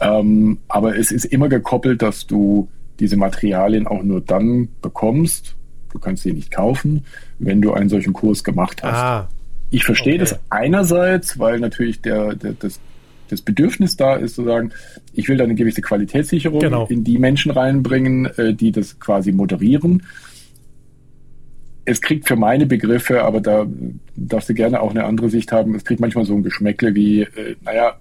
Ähm, aber es ist immer gekoppelt, dass du diese Materialien auch nur dann bekommst, du kannst sie nicht kaufen, wenn du einen solchen Kurs gemacht hast. Ah, ich verstehe okay. das einerseits, weil natürlich der, der, das, das Bedürfnis da ist, zu sagen, ich will da eine gewisse Qualitätssicherung genau. in die Menschen reinbringen, äh, die das quasi moderieren es kriegt für meine Begriffe, aber da darfst du gerne auch eine andere Sicht haben, es kriegt manchmal so ein Geschmäckle wie, äh, naja,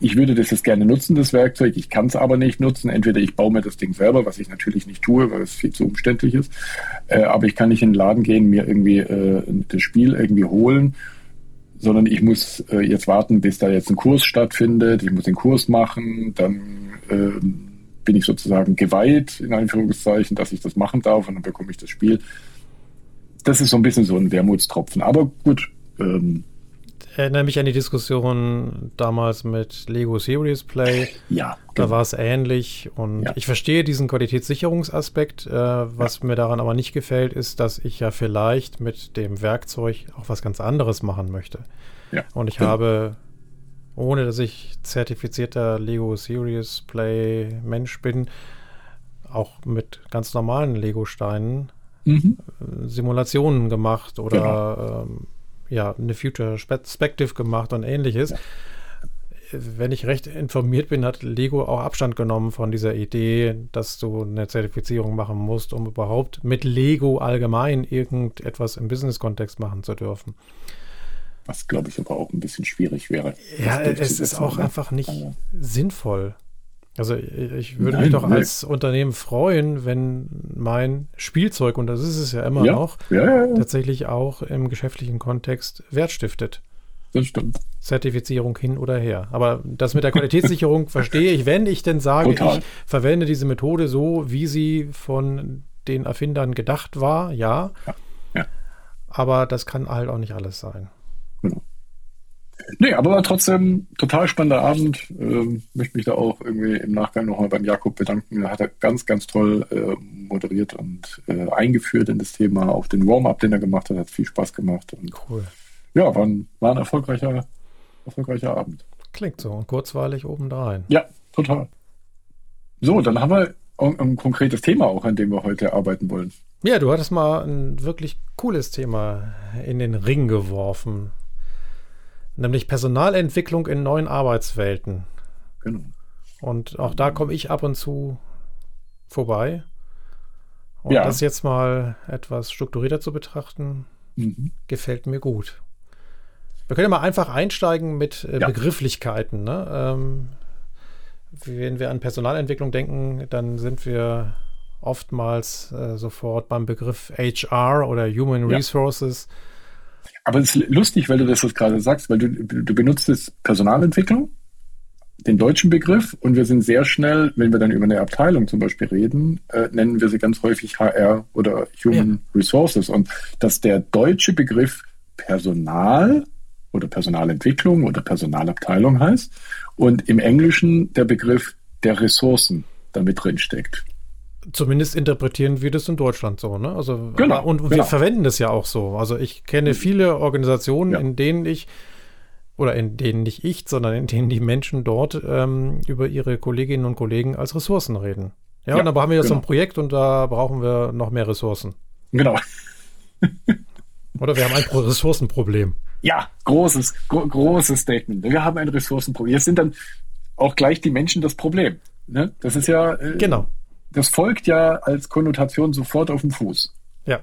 ich würde das jetzt gerne nutzen, das Werkzeug, ich kann es aber nicht nutzen. Entweder ich baue mir das Ding selber, was ich natürlich nicht tue, weil es viel zu umständlich ist, äh, aber ich kann nicht in den Laden gehen, mir irgendwie äh, das Spiel irgendwie holen, sondern ich muss äh, jetzt warten, bis da jetzt ein Kurs stattfindet, ich muss den Kurs machen, dann ähm, bin ich sozusagen geweiht, in Anführungszeichen, dass ich das machen darf und dann bekomme ich das Spiel das ist so ein bisschen so ein Wermutstropfen. Aber gut. Ähm, erinnere mich an die Diskussion damals mit Lego Series Play. Ja. Da genau. war es ähnlich. Und ja. ich verstehe diesen Qualitätssicherungsaspekt. Äh, was ja. mir daran aber nicht gefällt, ist, dass ich ja vielleicht mit dem Werkzeug auch was ganz anderes machen möchte. Ja. Und ich ja. habe, ohne dass ich zertifizierter Lego Series Play Mensch bin, auch mit ganz normalen Lego-Steinen mhm. Simulationen gemacht oder genau. ähm, ja, eine Future Perspective gemacht und ähnliches. Ja. Wenn ich recht informiert bin, hat Lego auch Abstand genommen von dieser Idee, dass du eine Zertifizierung machen musst, um überhaupt mit Lego allgemein irgendetwas im Business-Kontext machen zu dürfen. Was, glaube ich, aber auch ein bisschen schwierig wäre. Ja, es ist auch einfach nicht ja. sinnvoll. Also ich würde Nein, mich doch als Unternehmen freuen, wenn mein Spielzeug, und das ist es ja immer ja, noch, ja, ja, tatsächlich auch im geschäftlichen Kontext Wert stiftet. Das stimmt. Zertifizierung hin oder her. Aber das mit der Qualitätssicherung verstehe ich, wenn ich denn sage, Total. ich verwende diese Methode so, wie sie von den Erfindern gedacht war, ja. Aber das kann halt auch nicht alles sein. Nee, aber war trotzdem total spannender Abend. Ähm, möchte mich da auch irgendwie im Nachgang nochmal beim Jakob bedanken. Er hat er ganz, ganz toll äh, moderiert und äh, eingeführt in das Thema. Auch den Warm-up, den er gemacht hat, hat viel Spaß gemacht. Und, cool. Ja, war ein, war ein erfolgreicher, erfolgreicher Abend. Klingt so und kurzweilig obendrein. Ja, total. So, dann haben wir ein, ein konkretes Thema auch, an dem wir heute arbeiten wollen. Ja, du hattest mal ein wirklich cooles Thema in den Ring geworfen. Nämlich Personalentwicklung in neuen Arbeitswelten. Genau. Und auch da komme ich ab und zu vorbei. Und ja. das jetzt mal etwas strukturierter zu betrachten, mhm. gefällt mir gut. Wir können ja mal einfach einsteigen mit äh, ja. Begrifflichkeiten. Ne? Ähm, wenn wir an Personalentwicklung denken, dann sind wir oftmals äh, sofort beim Begriff HR oder Human ja. Aber es ist lustig, weil du das jetzt gerade sagst, weil du, du benutzt es Personalentwicklung, den deutschen Begriff, und wir sind sehr schnell, wenn wir dann über eine Abteilung zum Beispiel reden, äh, nennen wir sie ganz häufig HR oder Human ja. Resources. Und dass der deutsche Begriff Personal oder Personalentwicklung oder Personalabteilung heißt und im Englischen der Begriff der Ressourcen damit drin steckt. Zumindest interpretieren wir das in Deutschland so, ne? Also genau, und, und genau. wir verwenden das ja auch so. Also ich kenne mhm. viele Organisationen, ja. in denen ich oder in denen nicht ich, sondern in denen die Menschen dort ähm, über ihre Kolleginnen und Kollegen als Ressourcen reden. Ja, ja und dann haben wir jetzt genau. so ein genau. Projekt und da brauchen wir noch mehr Ressourcen. Genau. oder wir haben ein Ressourcenproblem. Ja, großes, gro großes Statement. Wir haben ein Ressourcenproblem. Jetzt sind dann auch gleich die Menschen das Problem. Ne? Das ist ja. Äh, genau das folgt ja als Konnotation sofort auf dem Fuß. Ja.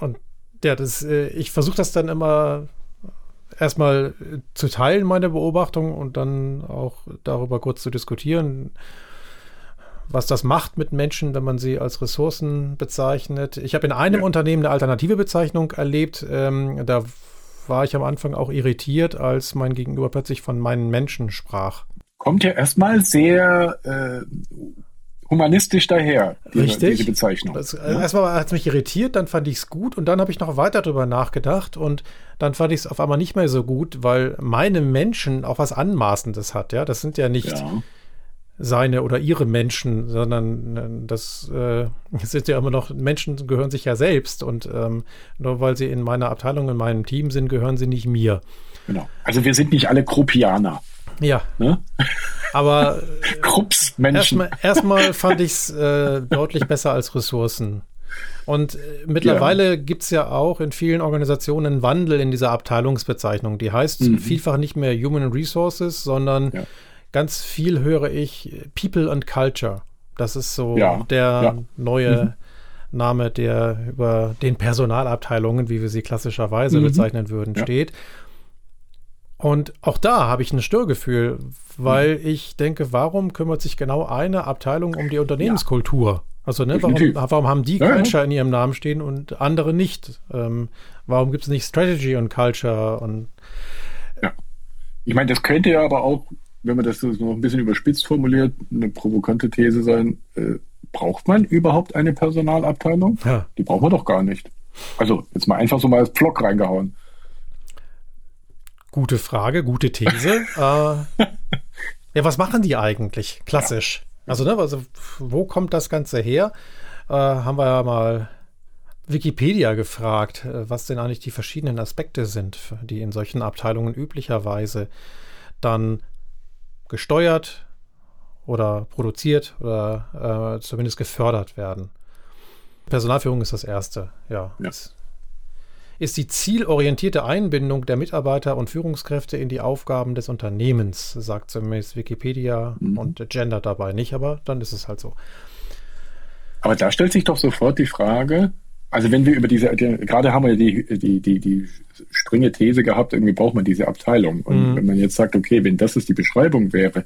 Und ja, das, äh, ich versuche das dann immer erstmal zu teilen, meine Beobachtung, und dann auch darüber kurz zu diskutieren, was das macht mit Menschen, wenn man sie als Ressourcen bezeichnet. Ich habe in einem ja. Unternehmen eine alternative Bezeichnung erlebt. Ähm, da war ich am Anfang auch irritiert, als mein Gegenüber plötzlich von meinen Menschen sprach. Kommt ja erstmal sehr äh, humanistisch daher, diese, Richtig. diese Bezeichnung. Das, ja? Erstmal hat es mich irritiert, dann fand ich es gut und dann habe ich noch weiter drüber nachgedacht und dann fand ich es auf einmal nicht mehr so gut, weil meine Menschen auch was Anmaßendes hat. Ja, das sind ja nicht ja. seine oder ihre Menschen, sondern äh, das äh, sind ja immer noch Menschen, gehören sich ja selbst und ähm, nur weil sie in meiner Abteilung, in meinem Team sind, gehören sie nicht mir. Genau. Also wir sind nicht alle Gruppianer. Ja. Ne? Aber Krupps Menschen. Erstmal, erstmal fand ich es äh, deutlich besser als Ressourcen. Und äh, mittlerweile ja. gibt es ja auch in vielen Organisationen einen Wandel in dieser Abteilungsbezeichnung. Die heißt mhm. vielfach nicht mehr Human Resources, sondern ja. ganz viel höre ich People and Culture. Das ist so ja. der neue mhm. Name, der über den Personalabteilungen, wie wir sie klassischerweise mhm. bezeichnen würden, steht. Und auch da habe ich ein Störgefühl, weil mhm. ich denke, warum kümmert sich genau eine Abteilung um die Unternehmenskultur? Ja. Also, ne, warum, warum, haben die ja, Culture ja. in ihrem Namen stehen und andere nicht? Ähm, warum gibt es nicht Strategy und Culture? Und ja. Ich meine, das könnte ja aber auch, wenn man das noch ein bisschen überspitzt formuliert, eine provokante These sein. Äh, braucht man überhaupt eine Personalabteilung? Ja. Die braucht man doch gar nicht. Also, jetzt mal einfach so mal als Block reingehauen. Gute Frage, gute These. äh, ja, was machen die eigentlich? Klassisch. Ja. Also, ne, also, wo kommt das Ganze her? Äh, haben wir ja mal Wikipedia gefragt, äh, was denn eigentlich die verschiedenen Aspekte sind, die in solchen Abteilungen üblicherweise dann gesteuert oder produziert oder äh, zumindest gefördert werden. Personalführung ist das erste, ja. ja. Ist ist die zielorientierte Einbindung der Mitarbeiter und Führungskräfte in die Aufgaben des Unternehmens, sagt zumindest Wikipedia mhm. und Gender dabei nicht, aber dann ist es halt so. Aber da stellt sich doch sofort die Frage, also wenn wir über diese, die, gerade haben wir die, die, die, die strenge These gehabt, irgendwie braucht man diese Abteilung. Und mhm. wenn man jetzt sagt, okay, wenn das ist die Beschreibung wäre,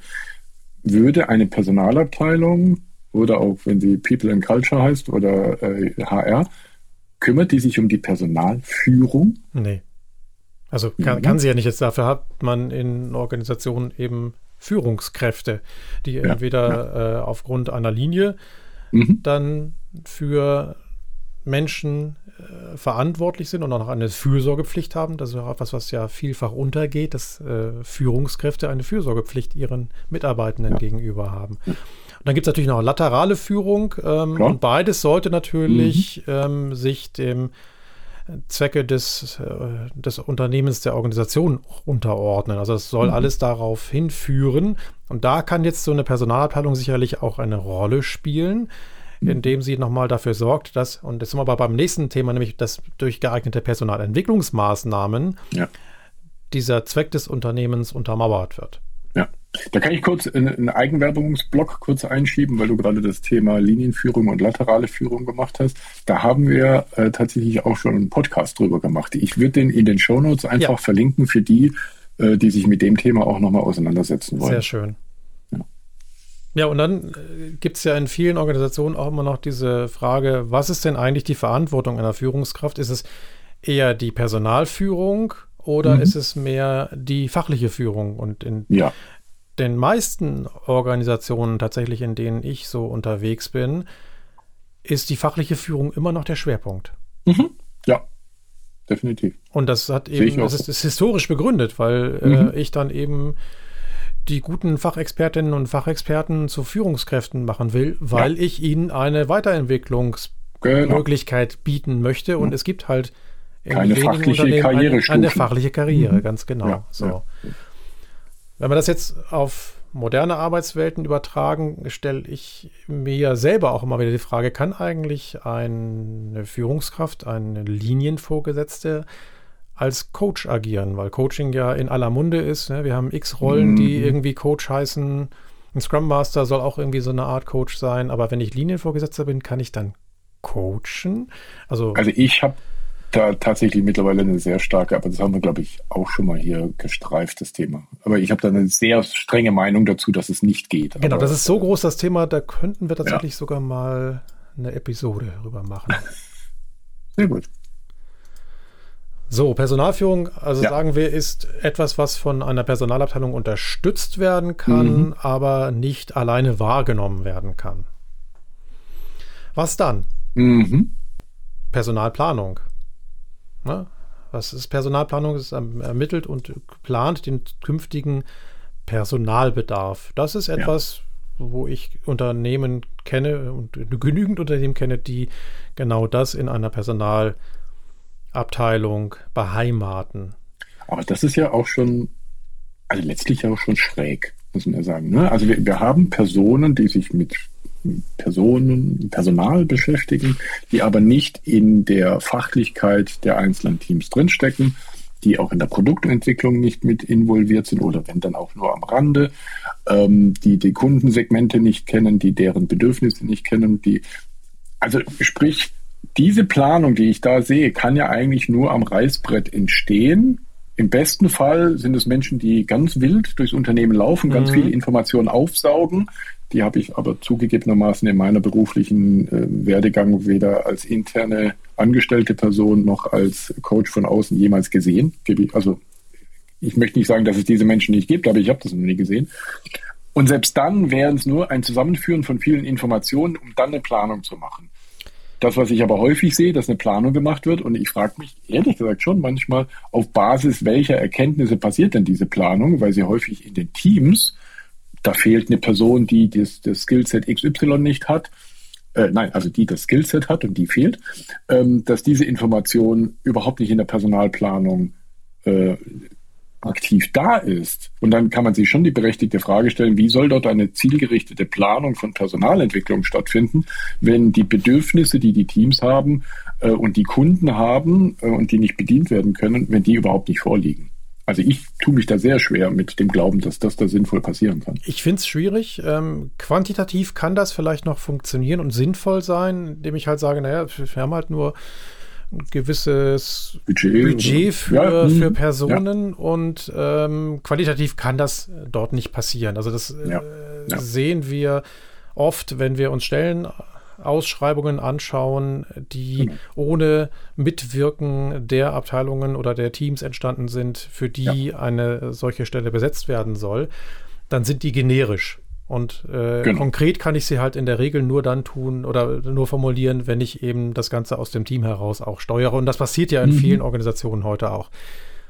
würde eine Personalabteilung oder auch wenn sie People and Culture heißt oder äh, HR, Kümmert die sich um die Personalführung? Nee. Also kann, mhm. kann sie ja nicht. Jetzt dafür hat man in Organisationen eben Führungskräfte, die ja, entweder ja. Äh, aufgrund einer Linie mhm. dann für Menschen äh, verantwortlich sind und auch noch eine Fürsorgepflicht haben. Das ist auch etwas, was ja vielfach untergeht, dass äh, Führungskräfte eine Fürsorgepflicht ihren Mitarbeitenden ja. gegenüber haben. Und dann gibt es natürlich noch laterale Führung ähm, und beides sollte natürlich mhm. ähm, sich dem Zwecke des, äh, des Unternehmens, der Organisation unterordnen. Also es soll mhm. alles darauf hinführen. Und da kann jetzt so eine Personalabteilung sicherlich auch eine Rolle spielen, mhm. indem sie nochmal dafür sorgt, dass, und jetzt sind wir aber beim nächsten Thema, nämlich dass durch geeignete Personalentwicklungsmaßnahmen ja. dieser Zweck des Unternehmens untermauert wird. Da kann ich kurz einen Eigenwerbungsblock kurz einschieben, weil du gerade das Thema Linienführung und laterale Führung gemacht hast. Da haben wir äh, tatsächlich auch schon einen Podcast drüber gemacht. Ich würde den in den Shownotes einfach ja. verlinken für die, äh, die sich mit dem Thema auch nochmal auseinandersetzen wollen. Sehr schön. Ja, ja und dann äh, gibt es ja in vielen Organisationen auch immer noch diese Frage, was ist denn eigentlich die Verantwortung einer Führungskraft? Ist es eher die Personalführung oder mhm. ist es mehr die fachliche Führung? Und in ja. Den meisten Organisationen tatsächlich, in denen ich so unterwegs bin, ist die fachliche Führung immer noch der Schwerpunkt. Mhm. Ja, definitiv. Und das hat eben, das ist, ist, historisch begründet, weil äh, mhm. äh, ich dann eben die guten Fachexpertinnen und Fachexperten zu Führungskräften machen will, weil ja. ich ihnen eine Weiterentwicklungsmöglichkeit genau. bieten möchte. Und mhm. es gibt halt keine fachliche Karriere. Eine, eine, fachliche Karriere, ganz genau. Ja, so. Ja. Wenn wir das jetzt auf moderne Arbeitswelten übertragen, stelle ich mir selber auch immer wieder die Frage, kann eigentlich eine Führungskraft, eine Linienvorgesetzte als Coach agieren? Weil Coaching ja in aller Munde ist. Ne? Wir haben x Rollen, mhm. die irgendwie Coach heißen. Ein Scrum Master soll auch irgendwie so eine Art Coach sein. Aber wenn ich Linienvorgesetzter bin, kann ich dann coachen? Also, also ich habe da tatsächlich mittlerweile eine sehr starke, aber das haben wir, glaube ich, auch schon mal hier gestreift, das Thema. Aber ich habe da eine sehr strenge Meinung dazu, dass es nicht geht. Genau, das ist so groß, das Thema, da könnten wir tatsächlich ja. sogar mal eine Episode drüber machen. Sehr gut. So, Personalführung, also ja. sagen wir, ist etwas, was von einer Personalabteilung unterstützt werden kann, mhm. aber nicht alleine wahrgenommen werden kann. Was dann? Mhm. Personalplanung. Ne? Was ist Personalplanung? Es ist ermittelt und plant den künftigen Personalbedarf. Das ist etwas, ja. wo ich Unternehmen kenne und genügend Unternehmen kenne, die genau das in einer Personalabteilung beheimaten. Aber das ist ja auch schon, also letztlich ja auch schon schräg, muss man ja sagen. Ne? Also wir, wir haben Personen, die sich mit Personen, Personal beschäftigen, die aber nicht in der Fachlichkeit der einzelnen Teams drinstecken, die auch in der Produktentwicklung nicht mit involviert sind oder wenn dann auch nur am Rande, ähm, die die Kundensegmente nicht kennen, die deren Bedürfnisse nicht kennen, die also sprich diese Planung, die ich da sehe, kann ja eigentlich nur am Reißbrett entstehen. Im besten Fall sind es Menschen, die ganz wild durchs Unternehmen laufen, ganz mhm. viele Informationen aufsaugen, die habe ich aber zugegebenermaßen in meiner beruflichen äh, Werdegang weder als interne angestellte Person noch als Coach von außen jemals gesehen. Also ich möchte nicht sagen, dass es diese Menschen nicht gibt, aber ich habe das noch nie gesehen. Und selbst dann wäre es nur ein Zusammenführen von vielen Informationen, um dann eine Planung zu machen. Das, was ich aber häufig sehe, dass eine Planung gemacht wird, und ich frage mich ehrlich gesagt schon manchmal, auf Basis welcher Erkenntnisse passiert denn diese Planung, weil sie häufig in den Teams da fehlt eine Person, die das, das Skillset XY nicht hat, äh, nein, also die das Skillset hat und die fehlt, ähm, dass diese Information überhaupt nicht in der Personalplanung äh, aktiv da ist. Und dann kann man sich schon die berechtigte Frage stellen, wie soll dort eine zielgerichtete Planung von Personalentwicklung stattfinden, wenn die Bedürfnisse, die die Teams haben äh, und die Kunden haben äh, und die nicht bedient werden können, wenn die überhaupt nicht vorliegen. Also ich tue mich da sehr schwer mit dem Glauben, dass das da sinnvoll passieren kann. Ich finde es schwierig. Ähm, quantitativ kann das vielleicht noch funktionieren und sinnvoll sein, indem ich halt sage, naja, wir haben halt nur ein gewisses Budget, Budget für, ja, für hm, Personen ja. und ähm, qualitativ kann das dort nicht passieren. Also das ja, äh, sehen wir oft, wenn wir uns Stellen Ausschreibungen anschauen, die genau. ohne Mitwirken der Abteilungen oder der Teams entstanden sind, für die ja. eine solche Stelle besetzt werden soll, dann sind die generisch. Und äh, genau. konkret kann ich sie halt in der Regel nur dann tun oder nur formulieren, wenn ich eben das Ganze aus dem Team heraus auch steuere. Und das passiert ja in mhm. vielen Organisationen heute auch.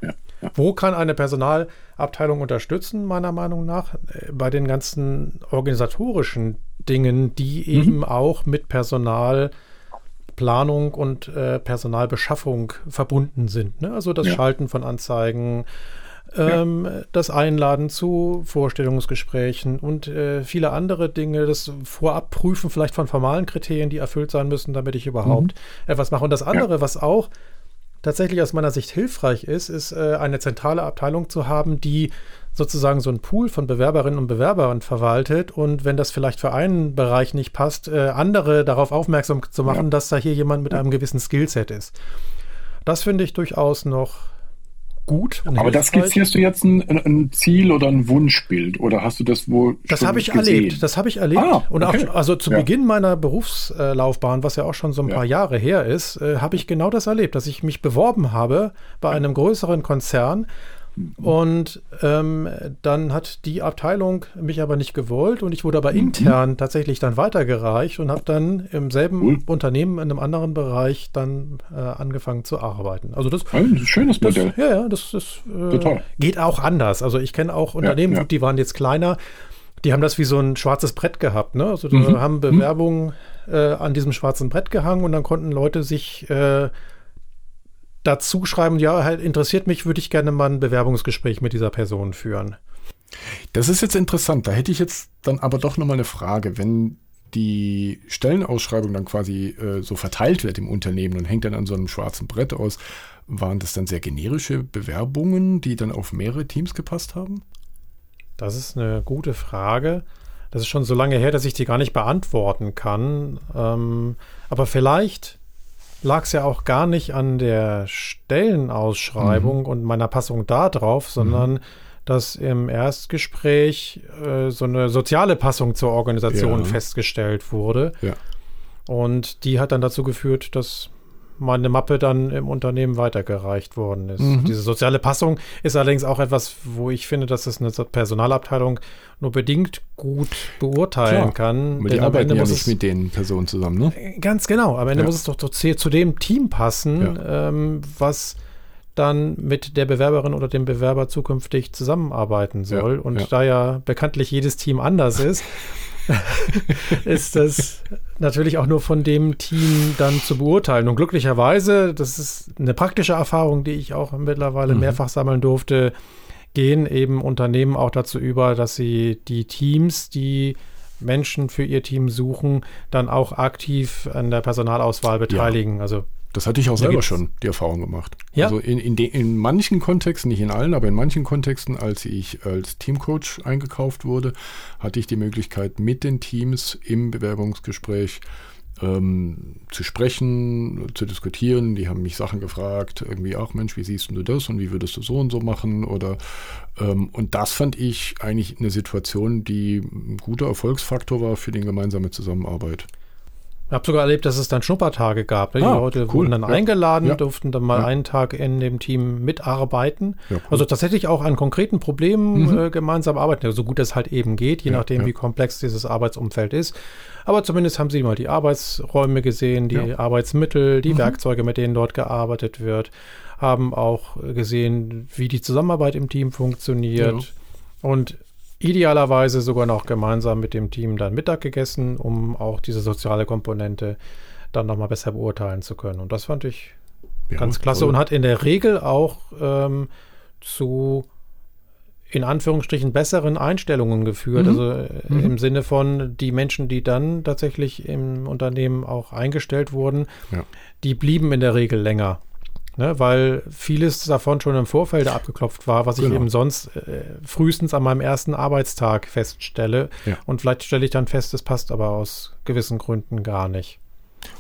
Ja, ja. Wo kann eine Personalabteilung unterstützen, meiner Meinung nach? Äh, bei den ganzen organisatorischen Dingen, die mhm. eben auch mit Personalplanung und äh, Personalbeschaffung verbunden sind. Ne? Also das ja. Schalten von Anzeigen, ähm, ja. das Einladen zu Vorstellungsgesprächen und äh, viele andere Dinge, das Vorabprüfen vielleicht von formalen Kriterien, die erfüllt sein müssen, damit ich überhaupt mhm. etwas mache. Und das andere, ja. was auch tatsächlich aus meiner Sicht hilfreich ist, ist äh, eine zentrale Abteilung zu haben, die sozusagen so einen Pool von Bewerberinnen und Bewerbern verwaltet und wenn das vielleicht für einen Bereich nicht passt, äh, andere darauf aufmerksam zu machen, ja. dass da hier jemand mit einem gewissen Skillset ist. Das finde ich durchaus noch gut. Aber das skizzierst du jetzt ein, ein, Ziel oder ein Wunschbild oder hast du das wohl? Das habe ich gesehen? erlebt. Das habe ich erlebt. Ah, okay. Und auch, also zu ja. Beginn meiner Berufslaufbahn, was ja auch schon so ein ja. paar Jahre her ist, äh, habe ich genau das erlebt, dass ich mich beworben habe bei einem größeren Konzern und ähm, dann hat die Abteilung mich aber nicht gewollt und ich wurde aber mhm. intern tatsächlich dann weitergereicht und habe dann im selben cool. Unternehmen in einem anderen Bereich dann äh, angefangen zu arbeiten. Also das, ein also, schönes Modell. Das, ja, ja, das, das äh, geht auch anders. Also ich kenne auch Unternehmen, ja, ja. die waren jetzt kleiner, die haben das wie so ein schwarzes Brett gehabt. Ne? Also mhm. haben mhm. Bewerbungen äh, an diesem schwarzen Brett gehangen und dann konnten Leute sich äh, dazu schreiben, ja, halt interessiert mich, würde ich gerne mal ein Bewerbungsgespräch mit dieser Person führen. Das ist jetzt interessant. Da hätte ich jetzt dann aber doch nochmal eine Frage. Wenn die Stellenausschreibung dann quasi äh, so verteilt wird im Unternehmen und hängt dann an so einem schwarzen Brett aus, waren das dann sehr generische Bewerbungen, die dann auf mehrere Teams gepasst haben? Das ist eine gute Frage. Das ist schon so lange her, dass ich die gar nicht beantworten kann. Ähm, aber vielleicht lag es ja auch gar nicht an der Stellenausschreibung mhm. und meiner Passung da drauf, sondern mhm. dass im Erstgespräch äh, so eine soziale Passung zur Organisation ja. festgestellt wurde. Ja. Und die hat dann dazu geführt, dass meine Mappe dann im Unternehmen weitergereicht worden ist. Mhm. Diese soziale Passung ist allerdings auch etwas, wo ich finde, dass es eine Personalabteilung nur bedingt gut beurteilen Klar, kann. Weil die arbeiten ja nicht mit den Personen zusammen, ne? Ganz genau. Am Ende ja. muss es doch zu dem Team passen, ja. ähm, was dann mit der Bewerberin oder dem Bewerber zukünftig zusammenarbeiten soll. Ja, und da ja bekanntlich jedes Team anders ist, ist das natürlich auch nur von dem Team dann zu beurteilen. Und glücklicherweise, das ist eine praktische Erfahrung, die ich auch mittlerweile mhm. mehrfach sammeln durfte, gehen eben Unternehmen auch dazu über, dass sie die Teams, die Menschen für ihr Team suchen, dann auch aktiv an der Personalauswahl beteiligen. Ja. Also das hatte ich auch selber schon die Erfahrung gemacht. Ja. Also in, in, de, in manchen Kontexten, nicht in allen, aber in manchen Kontexten, als ich als Teamcoach eingekauft wurde, hatte ich die Möglichkeit, mit den Teams im Bewerbungsgespräch ähm, zu sprechen, zu diskutieren. Die haben mich Sachen gefragt, irgendwie, ach Mensch, wie siehst du das und wie würdest du so und so machen? Oder ähm, und das fand ich eigentlich eine Situation, die ein guter Erfolgsfaktor war für die gemeinsame Zusammenarbeit. Ich habe sogar erlebt, dass es dann Schnuppertage gab. Die ah, Leute cool. wurden dann ja. eingeladen, ja. durften dann mal ja. einen Tag in dem Team mitarbeiten. Cool. Also tatsächlich auch an konkreten Problemen mhm. äh, gemeinsam arbeiten, so gut es halt eben geht, je nachdem, wie komplex dieses Arbeitsumfeld ist. Aber zumindest haben sie mal die Arbeitsräume gesehen, die Arbeitsmittel, die mhm. Werkzeuge, mit denen dort gearbeitet wird, haben auch gesehen, wie die Zusammenarbeit im Team funktioniert. Und idealerweise sogar noch gemeinsam mit dem Team dann Mittag gegessen, um auch diese soziale Komponente dann nochmal besser beurteilen zu können. Und das fand ich ja, ganz klasse toll. und hat in der Regel auch ähm, zu in Anführungsstrichen besseren Einstellungen geführt. Mhm. Also äh, mhm. im Sinne von die Menschen, die dann tatsächlich im Unternehmen auch eingestellt wurden, ja. die blieben in der Regel länger ne, weil vieles davon schon im Vorfeld abgeklopft war, was genau. ich eben sonst äh, frühestens an meinem ersten Arbeitstag feststelle. Ja. Und vielleicht stelle ich dann fest, es passt aber aus gewissen Gründen gar nicht.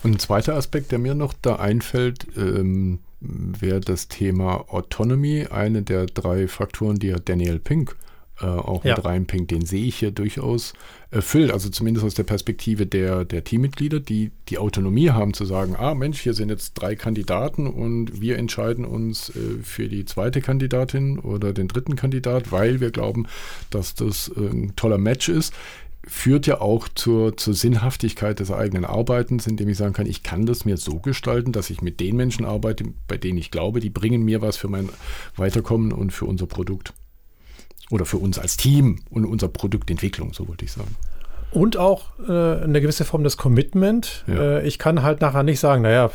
Und ein zweiter Aspekt, der mir noch da einfällt, ähm, wäre das Thema Autonomy, eine der drei Faktoren, die ja Daniel Pink äh, auch ja. mit reinpinkt, den sehe ich hier durchaus erfüllt. Also zumindest aus der Perspektive der, der Teammitglieder, die die Autonomie haben zu sagen, ah Mensch, hier sind jetzt drei Kandidaten und wir entscheiden uns äh, für die zweite Kandidatin oder den dritten Kandidat, weil wir glauben, dass das äh, ein toller Match ist führt ja auch zur, zur Sinnhaftigkeit des eigenen Arbeitens, indem ich sagen kann, ich kann das mir so gestalten, dass ich mit den Menschen arbeite, bei denen ich glaube, die bringen mir was für mein Weiterkommen und für unser Produkt. Oder für uns als Team und unsere Produktentwicklung, so wollte ich sagen. Und auch äh, eine gewisse Form des Commitment. Ja. Äh, ich kann halt nachher nicht sagen, naja,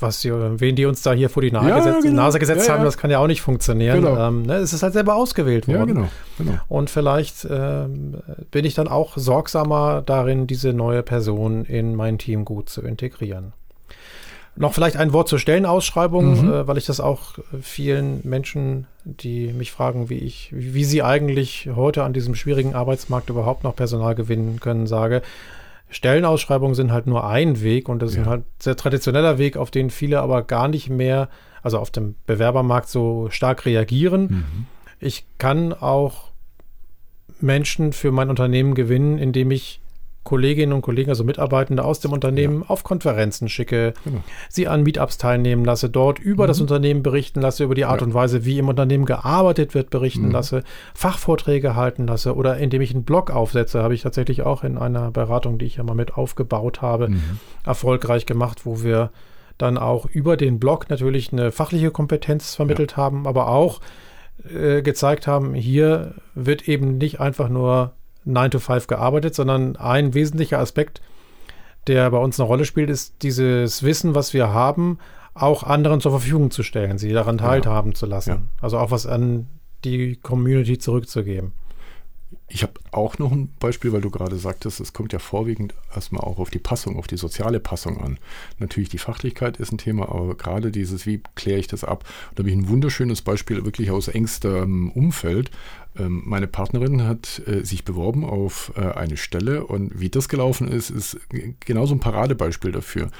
was wen die uns da hier vor die Nase, ja, gesetzt, genau. Nase gesetzt ja, haben, das kann ja auch nicht funktionieren. Genau. Ähm, ne, es ist halt selber ausgewählt worden. Genau, genau. Und vielleicht ähm, bin ich dann auch sorgsamer darin, diese neue Person in mein Team gut zu integrieren. Noch vielleicht ein Wort zur Stellenausschreibung, mhm. äh, weil ich das auch vielen Menschen, die mich fragen, wie ich, wie sie eigentlich heute an diesem schwierigen Arbeitsmarkt überhaupt noch Personal gewinnen können, sage. Stellenausschreibungen sind halt nur ein Weg und das ja. ist halt sehr traditioneller Weg, auf den viele aber gar nicht mehr, also auf dem Bewerbermarkt so stark reagieren. Mhm. Ich kann auch Menschen für mein Unternehmen gewinnen, indem ich Kolleginnen und Kollegen, also Mitarbeitende aus dem Unternehmen ja. auf Konferenzen schicke, genau. sie an Meetups teilnehmen lasse, dort über mhm. das Unternehmen berichten lasse, über die Art ja. und Weise, wie im Unternehmen gearbeitet wird, berichten mhm. lasse, Fachvorträge halten lasse oder indem ich einen Blog aufsetze, habe ich tatsächlich auch in einer Beratung, die ich ja mal mit aufgebaut habe, mhm. erfolgreich gemacht, wo wir dann auch über den Blog natürlich eine fachliche Kompetenz vermittelt ja. haben, aber auch äh, gezeigt haben, hier wird eben nicht einfach nur 9 to 5 gearbeitet, sondern ein wesentlicher Aspekt, der bei uns eine Rolle spielt, ist dieses Wissen, was wir haben, auch anderen zur Verfügung zu stellen, sie daran teilhaben ja. zu lassen. Ja. Also auch was an die Community zurückzugeben. Ich habe auch noch ein Beispiel, weil du gerade sagtest, es kommt ja vorwiegend erstmal auch auf die Passung, auf die soziale Passung an. Natürlich die Fachlichkeit ist ein Thema, aber gerade dieses, wie kläre ich das ab? Da habe ich ein wunderschönes Beispiel wirklich aus engstem Umfeld. Ähm, meine Partnerin hat äh, sich beworben auf äh, eine Stelle und wie das gelaufen ist, ist genauso ein Paradebeispiel dafür,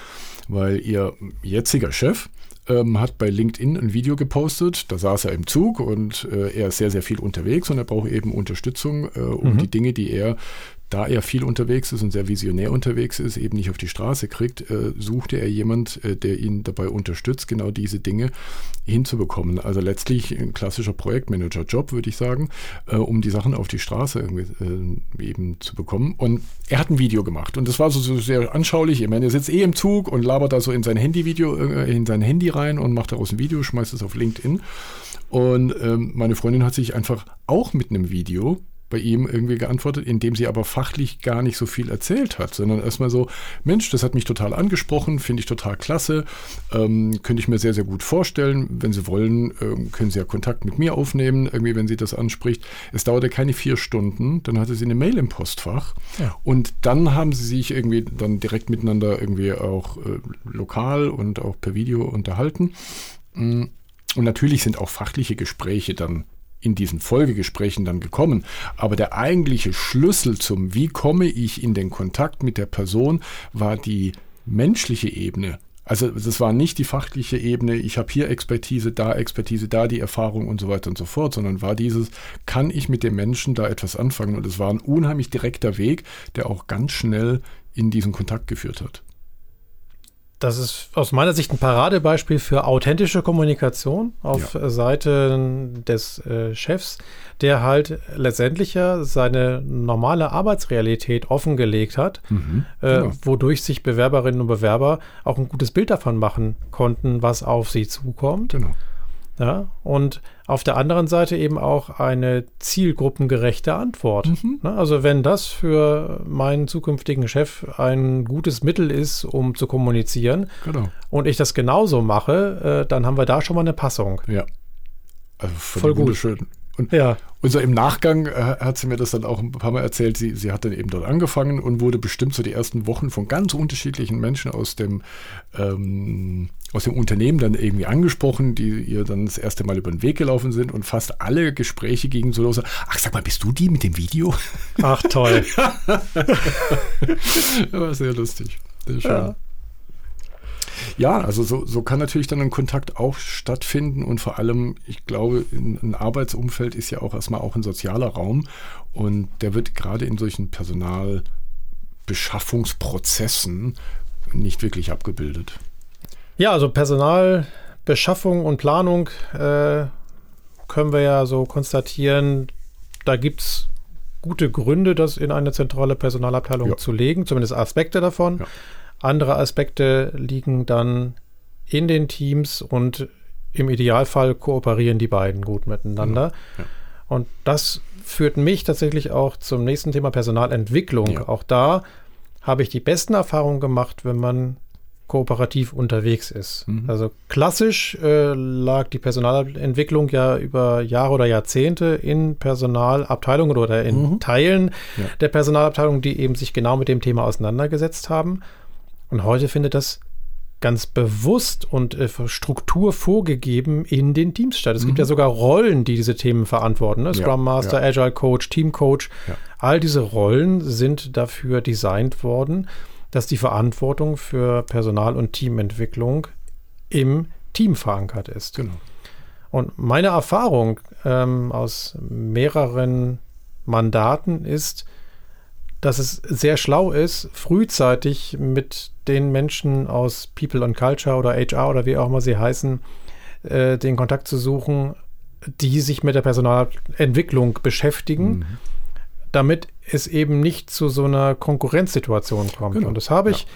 weil ihr jetziger Chef ähm, hat bei LinkedIn ein Video gepostet, da saß er im Zug und äh, er ist sehr, sehr viel unterwegs und er braucht eben Unterstützung, äh, um mhm. die Dinge, die er da er viel unterwegs ist und sehr visionär unterwegs ist, eben nicht auf die Straße kriegt, äh, suchte er jemand, äh, der ihn dabei unterstützt, genau diese Dinge hinzubekommen. Also letztlich ein klassischer Projektmanager-Job, würde ich sagen, äh, um die Sachen auf die Straße äh, eben zu bekommen. Und er hat ein Video gemacht und das war so, so sehr anschaulich. Ich meine, er sitzt eh im Zug und labert da so in sein Handyvideo, äh, in sein Handy rein und macht daraus ein Video, schmeißt es auf LinkedIn. Und ähm, meine Freundin hat sich einfach auch mit einem Video bei ihm irgendwie geantwortet, indem sie aber fachlich gar nicht so viel erzählt hat, sondern erstmal so, Mensch, das hat mich total angesprochen, finde ich total klasse, ähm, könnte ich mir sehr, sehr gut vorstellen. Wenn Sie wollen, ähm, können Sie ja Kontakt mit mir aufnehmen, irgendwie, wenn sie das anspricht. Es dauerte keine vier Stunden, dann hatte sie eine Mail im Postfach ja. und dann haben sie sich irgendwie dann direkt miteinander irgendwie auch äh, lokal und auch per Video unterhalten. Mm, und natürlich sind auch fachliche Gespräche dann in diesen Folgegesprächen dann gekommen. Aber der eigentliche Schlüssel zum, wie komme ich in den Kontakt mit der Person, war die menschliche Ebene. Also das war nicht die fachliche Ebene, ich habe hier Expertise, da Expertise, da die Erfahrung und so weiter und so fort, sondern war dieses, kann ich mit dem Menschen da etwas anfangen? Und es war ein unheimlich direkter Weg, der auch ganz schnell in diesen Kontakt geführt hat. Das ist aus meiner Sicht ein Paradebeispiel für authentische Kommunikation auf ja. Seite des äh, Chefs, der halt letztendlich ja seine normale Arbeitsrealität offengelegt hat, mhm, äh, genau. wodurch sich Bewerberinnen und Bewerber auch ein gutes Bild davon machen konnten, was auf sie zukommt. Genau. Ja, und auf der anderen Seite eben auch eine zielgruppengerechte Antwort. Mhm. Also wenn das für meinen zukünftigen Chef ein gutes Mittel ist, um zu kommunizieren genau. und ich das genauso mache, äh, dann haben wir da schon mal eine Passung. Ja. Also voll gut. Schön. Und, ja. und so im Nachgang äh, hat sie mir das dann auch ein paar Mal erzählt, sie, sie hat dann eben dort angefangen und wurde bestimmt so die ersten Wochen von ganz unterschiedlichen Menschen aus dem, ähm, aus dem Unternehmen dann irgendwie angesprochen, die ihr dann das erste Mal über den Weg gelaufen sind und fast alle Gespräche gingen so los. Ach, sag mal, bist du die mit dem Video? Ach, toll. war sehr lustig. Sehr schön. Ja. Ja, also so, so kann natürlich dann ein Kontakt auch stattfinden und vor allem, ich glaube, ein Arbeitsumfeld ist ja auch erstmal auch ein sozialer Raum und der wird gerade in solchen Personalbeschaffungsprozessen nicht wirklich abgebildet. Ja, also Personalbeschaffung und Planung äh, können wir ja so konstatieren, da gibt es gute Gründe, das in eine zentrale Personalabteilung ja. zu legen, zumindest Aspekte davon. Ja. Andere Aspekte liegen dann in den Teams und im Idealfall kooperieren die beiden gut miteinander. Ja. Und das führt mich tatsächlich auch zum nächsten Thema Personalentwicklung. Ja. Auch da habe ich die besten Erfahrungen gemacht, wenn man kooperativ unterwegs ist. Mhm. Also klassisch äh, lag die Personalentwicklung ja über Jahre oder Jahrzehnte in Personalabteilungen oder in mhm. Teilen ja. der Personalabteilung, die eben sich genau mit dem Thema auseinandergesetzt haben. Und heute findet das ganz bewusst und äh, Struktur vorgegeben in den Teams statt. Es mhm. gibt ja sogar Rollen, die diese Themen verantworten. Ne? Scrum ja, Master, ja. Agile Coach, Team Coach. All diese Rollen sind dafür designt worden dass die Verantwortung für Personal- und Teamentwicklung im Team verankert ist. Genau. Und meine Erfahrung ähm, aus mehreren Mandaten ist, dass es sehr schlau ist, frühzeitig mit den Menschen aus People and Culture oder HR oder wie auch immer sie heißen, äh, den Kontakt zu suchen, die sich mit der Personalentwicklung beschäftigen. Mhm damit es eben nicht zu so einer Konkurrenzsituation kommt. Genau. Und das habe ich ja.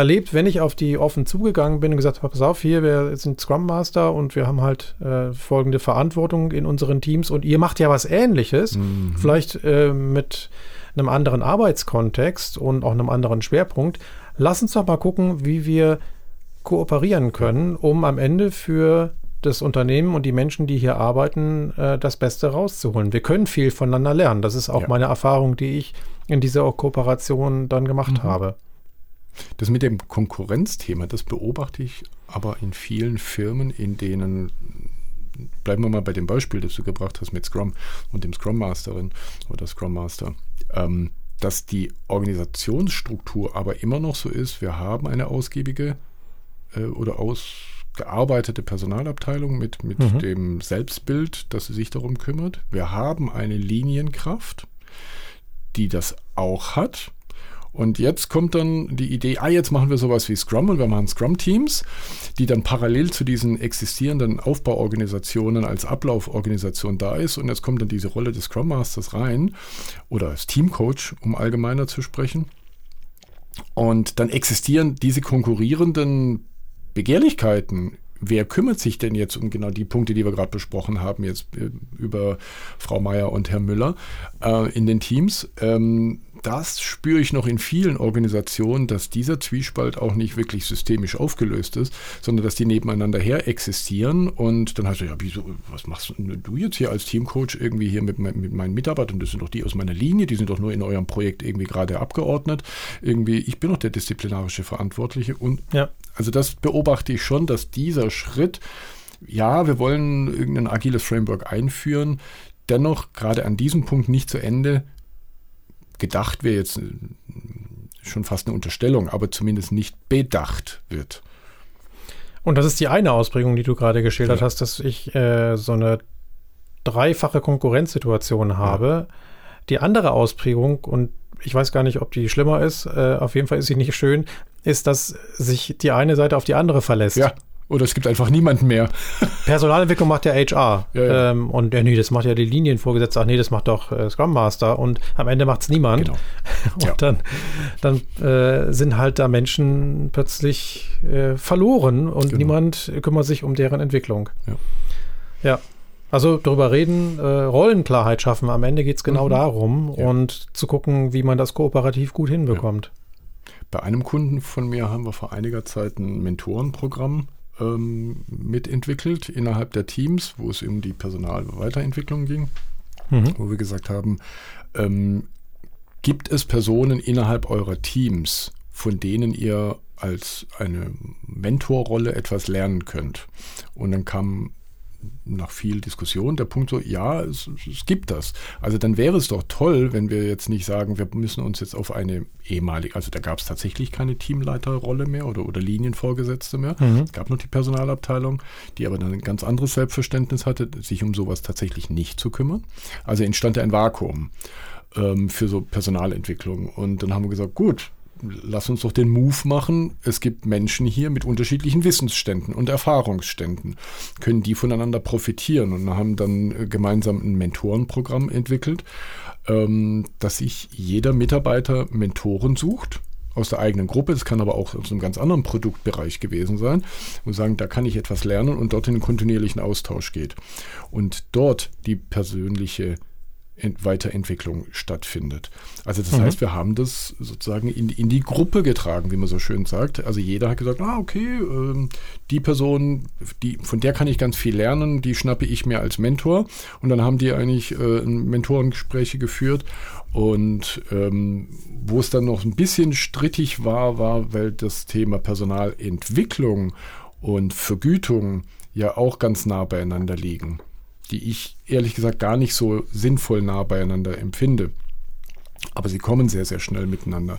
erlebt, wenn ich auf die offen zugegangen bin und gesagt habe, pass auf, hier, wir sind Scrum Master und wir haben halt äh, folgende Verantwortung in unseren Teams und ihr macht ja was ähnliches, mhm. vielleicht äh, mit einem anderen Arbeitskontext und auch einem anderen Schwerpunkt. Lass uns doch mal gucken, wie wir kooperieren können, um am Ende für das Unternehmen und die Menschen, die hier arbeiten, äh, das Beste rauszuholen. Wir können viel voneinander lernen. Das ist auch ja. meine Erfahrung, die ich in dieser Kooperation dann gemacht mhm. habe. Das mit dem Konkurrenzthema, das beobachte ich aber in vielen Firmen, in denen, bleiben wir mal bei dem Beispiel, das du gebracht hast mit Scrum und dem Scrum Masterin oder Scrum Master, ähm, dass die Organisationsstruktur aber immer noch so ist, wir haben eine ausgiebige äh, oder aus gearbeitete Personalabteilung mit, mit mhm. dem Selbstbild, dass sie sich darum kümmert. Wir haben eine Linienkraft, die das auch hat. Und jetzt kommt dann die Idee, ah, jetzt machen wir sowas wie Scrum und wir machen Scrum-Teams, die dann parallel zu diesen existierenden Aufbauorganisationen als Ablauforganisation da ist. Und jetzt kommt dann diese Rolle des Scrum Masters rein oder als Teamcoach, um allgemeiner zu sprechen. Und dann existieren diese konkurrierenden Begehrlichkeiten, wer kümmert sich denn jetzt um genau die Punkte, die wir gerade besprochen haben, jetzt äh, über Frau Meier und Herr Müller äh, in den Teams? Ähm, das spüre ich noch in vielen Organisationen, dass dieser Zwiespalt auch nicht wirklich systemisch aufgelöst ist, sondern dass die nebeneinander her existieren. Und dann heißt du, ja, wieso, was machst du jetzt hier als Teamcoach irgendwie hier mit, mit meinen Mitarbeitern? Das sind doch die aus meiner Linie, die sind doch nur in eurem Projekt irgendwie gerade abgeordnet. Irgendwie, ich bin doch der disziplinarische Verantwortliche. Und ja. also das beobachte ich schon, dass dieser Schritt, ja, wir wollen irgendein agiles Framework einführen, dennoch gerade an diesem Punkt nicht zu Ende gedacht wäre jetzt äh, schon fast eine Unterstellung, aber zumindest nicht bedacht wird. Und das ist die eine Ausprägung, die du gerade geschildert ja. hast, dass ich äh, so eine dreifache Konkurrenzsituation habe. Ja. Die andere Ausprägung, und ich weiß gar nicht, ob die schlimmer ist, äh, auf jeden Fall ist sie nicht schön, ist, dass sich die eine Seite auf die andere verlässt. Ja. Oder es gibt einfach niemanden mehr. Personalentwicklung macht der HR. Ja, ja. Ähm, und ja, nee, das macht ja die Linienvorgesetzte. Ach nee, das macht doch äh, Scrum Master. Und am Ende macht es niemand. Genau. Und ja. dann, dann äh, sind halt da Menschen plötzlich äh, verloren und genau. niemand kümmert sich um deren Entwicklung. Ja. ja. Also darüber reden, äh, Rollenklarheit schaffen. Am Ende geht es genau mhm. darum und zu gucken, wie man das kooperativ gut hinbekommt. Bei einem Kunden von mir haben wir vor einiger Zeit ein Mentorenprogramm ähm, mitentwickelt innerhalb der Teams, wo es um die Personalweiterentwicklung ging, mhm. wo wir gesagt haben, ähm, gibt es Personen innerhalb eurer Teams, von denen ihr als eine Mentorrolle etwas lernen könnt? Und dann kam nach viel Diskussion der Punkt so, ja, es, es, gibt das. Also dann wäre es doch toll, wenn wir jetzt nicht sagen, wir müssen uns jetzt auf eine ehemalige, also da gab es tatsächlich keine Teamleiterrolle mehr oder, oder Linienvorgesetzte mehr. Mhm. Es gab noch die Personalabteilung, die aber dann ein ganz anderes Selbstverständnis hatte, sich um sowas tatsächlich nicht zu kümmern. Also entstand ein Vakuum ähm, für so Personalentwicklung. Und dann haben wir gesagt, gut, lass uns doch den Move machen. Es gibt Menschen hier mit unterschiedlichen Wissensständen und Erfahrungsständen. Können die voneinander profitieren und haben dann äh, gemeinsam ein Mentorenprogramm entwickelt, ähm, dass sich jeder Mitarbeiter Mentoren sucht aus der eigenen Gruppe, es kann aber auch aus einem ganz anderen Produktbereich gewesen sein, und sagen, da kann ich etwas lernen und dort in den kontinuierlichen Austausch geht. Und dort die persönliche Weiterentwicklung stattfindet. Also das mhm. heißt, wir haben das sozusagen in, in die Gruppe getragen, wie man so schön sagt. Also jeder hat gesagt, ah, okay, ähm, die Person, die, von der kann ich ganz viel lernen, die schnappe ich mir als Mentor. Und dann haben die eigentlich äh, Mentorengespräche geführt. Und ähm, wo es dann noch ein bisschen strittig war, war, weil das Thema Personalentwicklung und Vergütung ja auch ganz nah beieinander liegen die ich ehrlich gesagt gar nicht so sinnvoll nah beieinander empfinde. Aber sie kommen sehr, sehr schnell miteinander.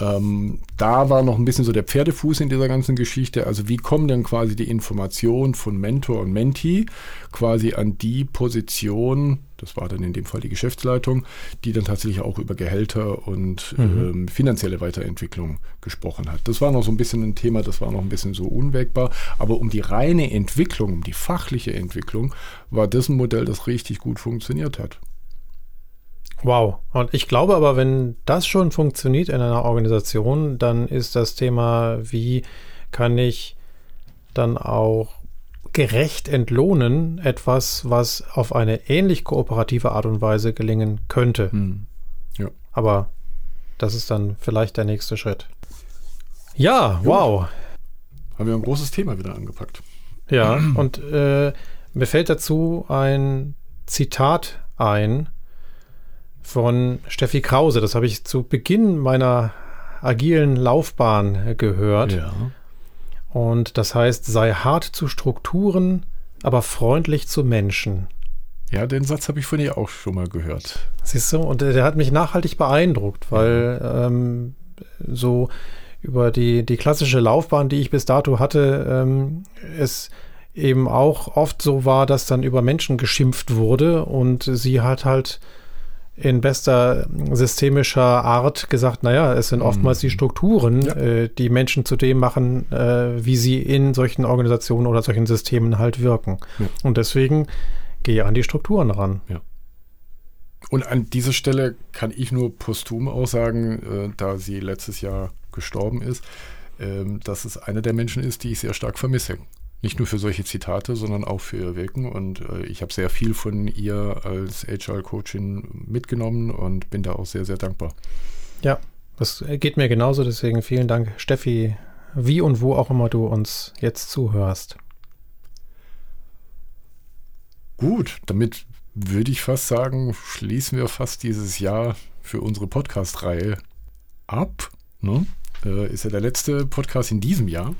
Ähm, da war noch ein bisschen so der Pferdefuß in dieser ganzen Geschichte. Also wie kommen denn quasi die Informationen von Mentor und Mentee quasi an die Position, das war dann in dem Fall die Geschäftsleitung, die dann tatsächlich auch über Gehälter und mhm. ähm, finanzielle Weiterentwicklung gesprochen hat. Das war noch so ein bisschen ein Thema, das war noch ein bisschen so unwägbar. Aber um die reine Entwicklung, um die fachliche Entwicklung, war das ein Modell, das richtig gut funktioniert hat. Wow. Und ich glaube aber, wenn das schon funktioniert in einer Organisation, dann ist das Thema, wie kann ich dann auch gerecht entlohnen, etwas, was auf eine ähnlich kooperative Art und Weise gelingen könnte. Hm. Ja. Aber das ist dann vielleicht der nächste Schritt. Ja, jo. wow. Haben wir ein großes Thema wieder angepackt. Ja, und äh, mir fällt dazu ein Zitat ein, von Steffi Krause. Das habe ich zu Beginn meiner agilen Laufbahn gehört. Ja. Und das heißt, sei hart zu Strukturen, aber freundlich zu Menschen. Ja, den Satz habe ich von ihr auch schon mal gehört. Siehst du, und der hat mich nachhaltig beeindruckt, weil ja. ähm, so über die, die klassische Laufbahn, die ich bis dato hatte, ähm, es eben auch oft so war, dass dann über Menschen geschimpft wurde und sie hat halt in bester systemischer Art gesagt, naja, es sind mhm. oftmals die Strukturen, ja. äh, die Menschen zu dem machen, äh, wie sie in solchen Organisationen oder solchen Systemen halt wirken. Ja. Und deswegen gehe an die Strukturen ran. Ja. Und an dieser Stelle kann ich nur posthum aussagen, äh, da sie letztes Jahr gestorben ist, ähm, dass es eine der Menschen ist, die ich sehr stark vermisse nicht nur für solche Zitate, sondern auch für ihr Wirken. Und äh, ich habe sehr viel von ihr als HR-Coachin mitgenommen und bin da auch sehr, sehr dankbar. Ja, das geht mir genauso. Deswegen vielen Dank, Steffi, wie und wo auch immer du uns jetzt zuhörst. Gut, damit würde ich fast sagen, schließen wir fast dieses Jahr für unsere Podcast-Reihe ab. Ne? Äh, ist ja der letzte Podcast in diesem Jahr.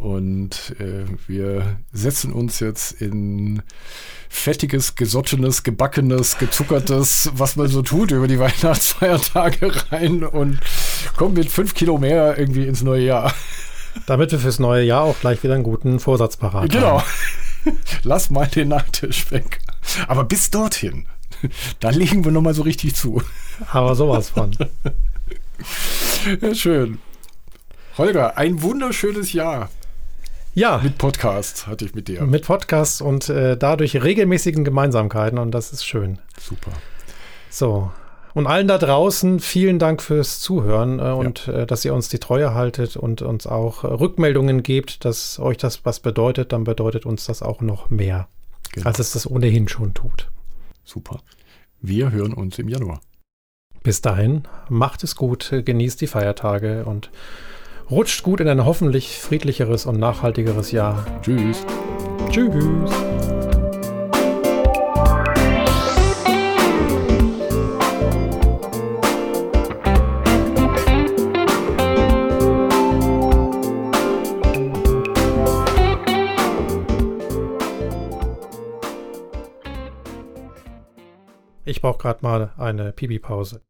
Und äh, wir setzen uns jetzt in fettiges, gesottenes, gebackenes, gezuckertes, was man so tut über die Weihnachtsfeiertage rein und kommen mit fünf Kilo mehr irgendwie ins neue Jahr. Damit wir fürs neue Jahr auch gleich wieder einen guten Vorsatz parat genau. haben. Genau. Lass mal den Nachtisch weg. Aber bis dorthin, da legen wir nochmal so richtig zu. Aber sowas von. Ja, schön. Holger, ein wunderschönes Jahr. Ja. Mit Podcast hatte ich mit dir. Mit Podcast und äh, dadurch regelmäßigen Gemeinsamkeiten und das ist schön. Super. So. Und allen da draußen vielen Dank fürs Zuhören äh, und ja. äh, dass ihr uns die Treue haltet und uns auch äh, Rückmeldungen gebt, dass euch das was bedeutet, dann bedeutet uns das auch noch mehr, genau. als es das ohnehin schon tut. Super. Wir hören uns im Januar. Bis dahin, macht es gut, genießt die Feiertage und Rutscht gut in ein hoffentlich friedlicheres und nachhaltigeres Jahr. Tschüss. Tschüss. Ich brauche gerade mal eine Pipi-Pause.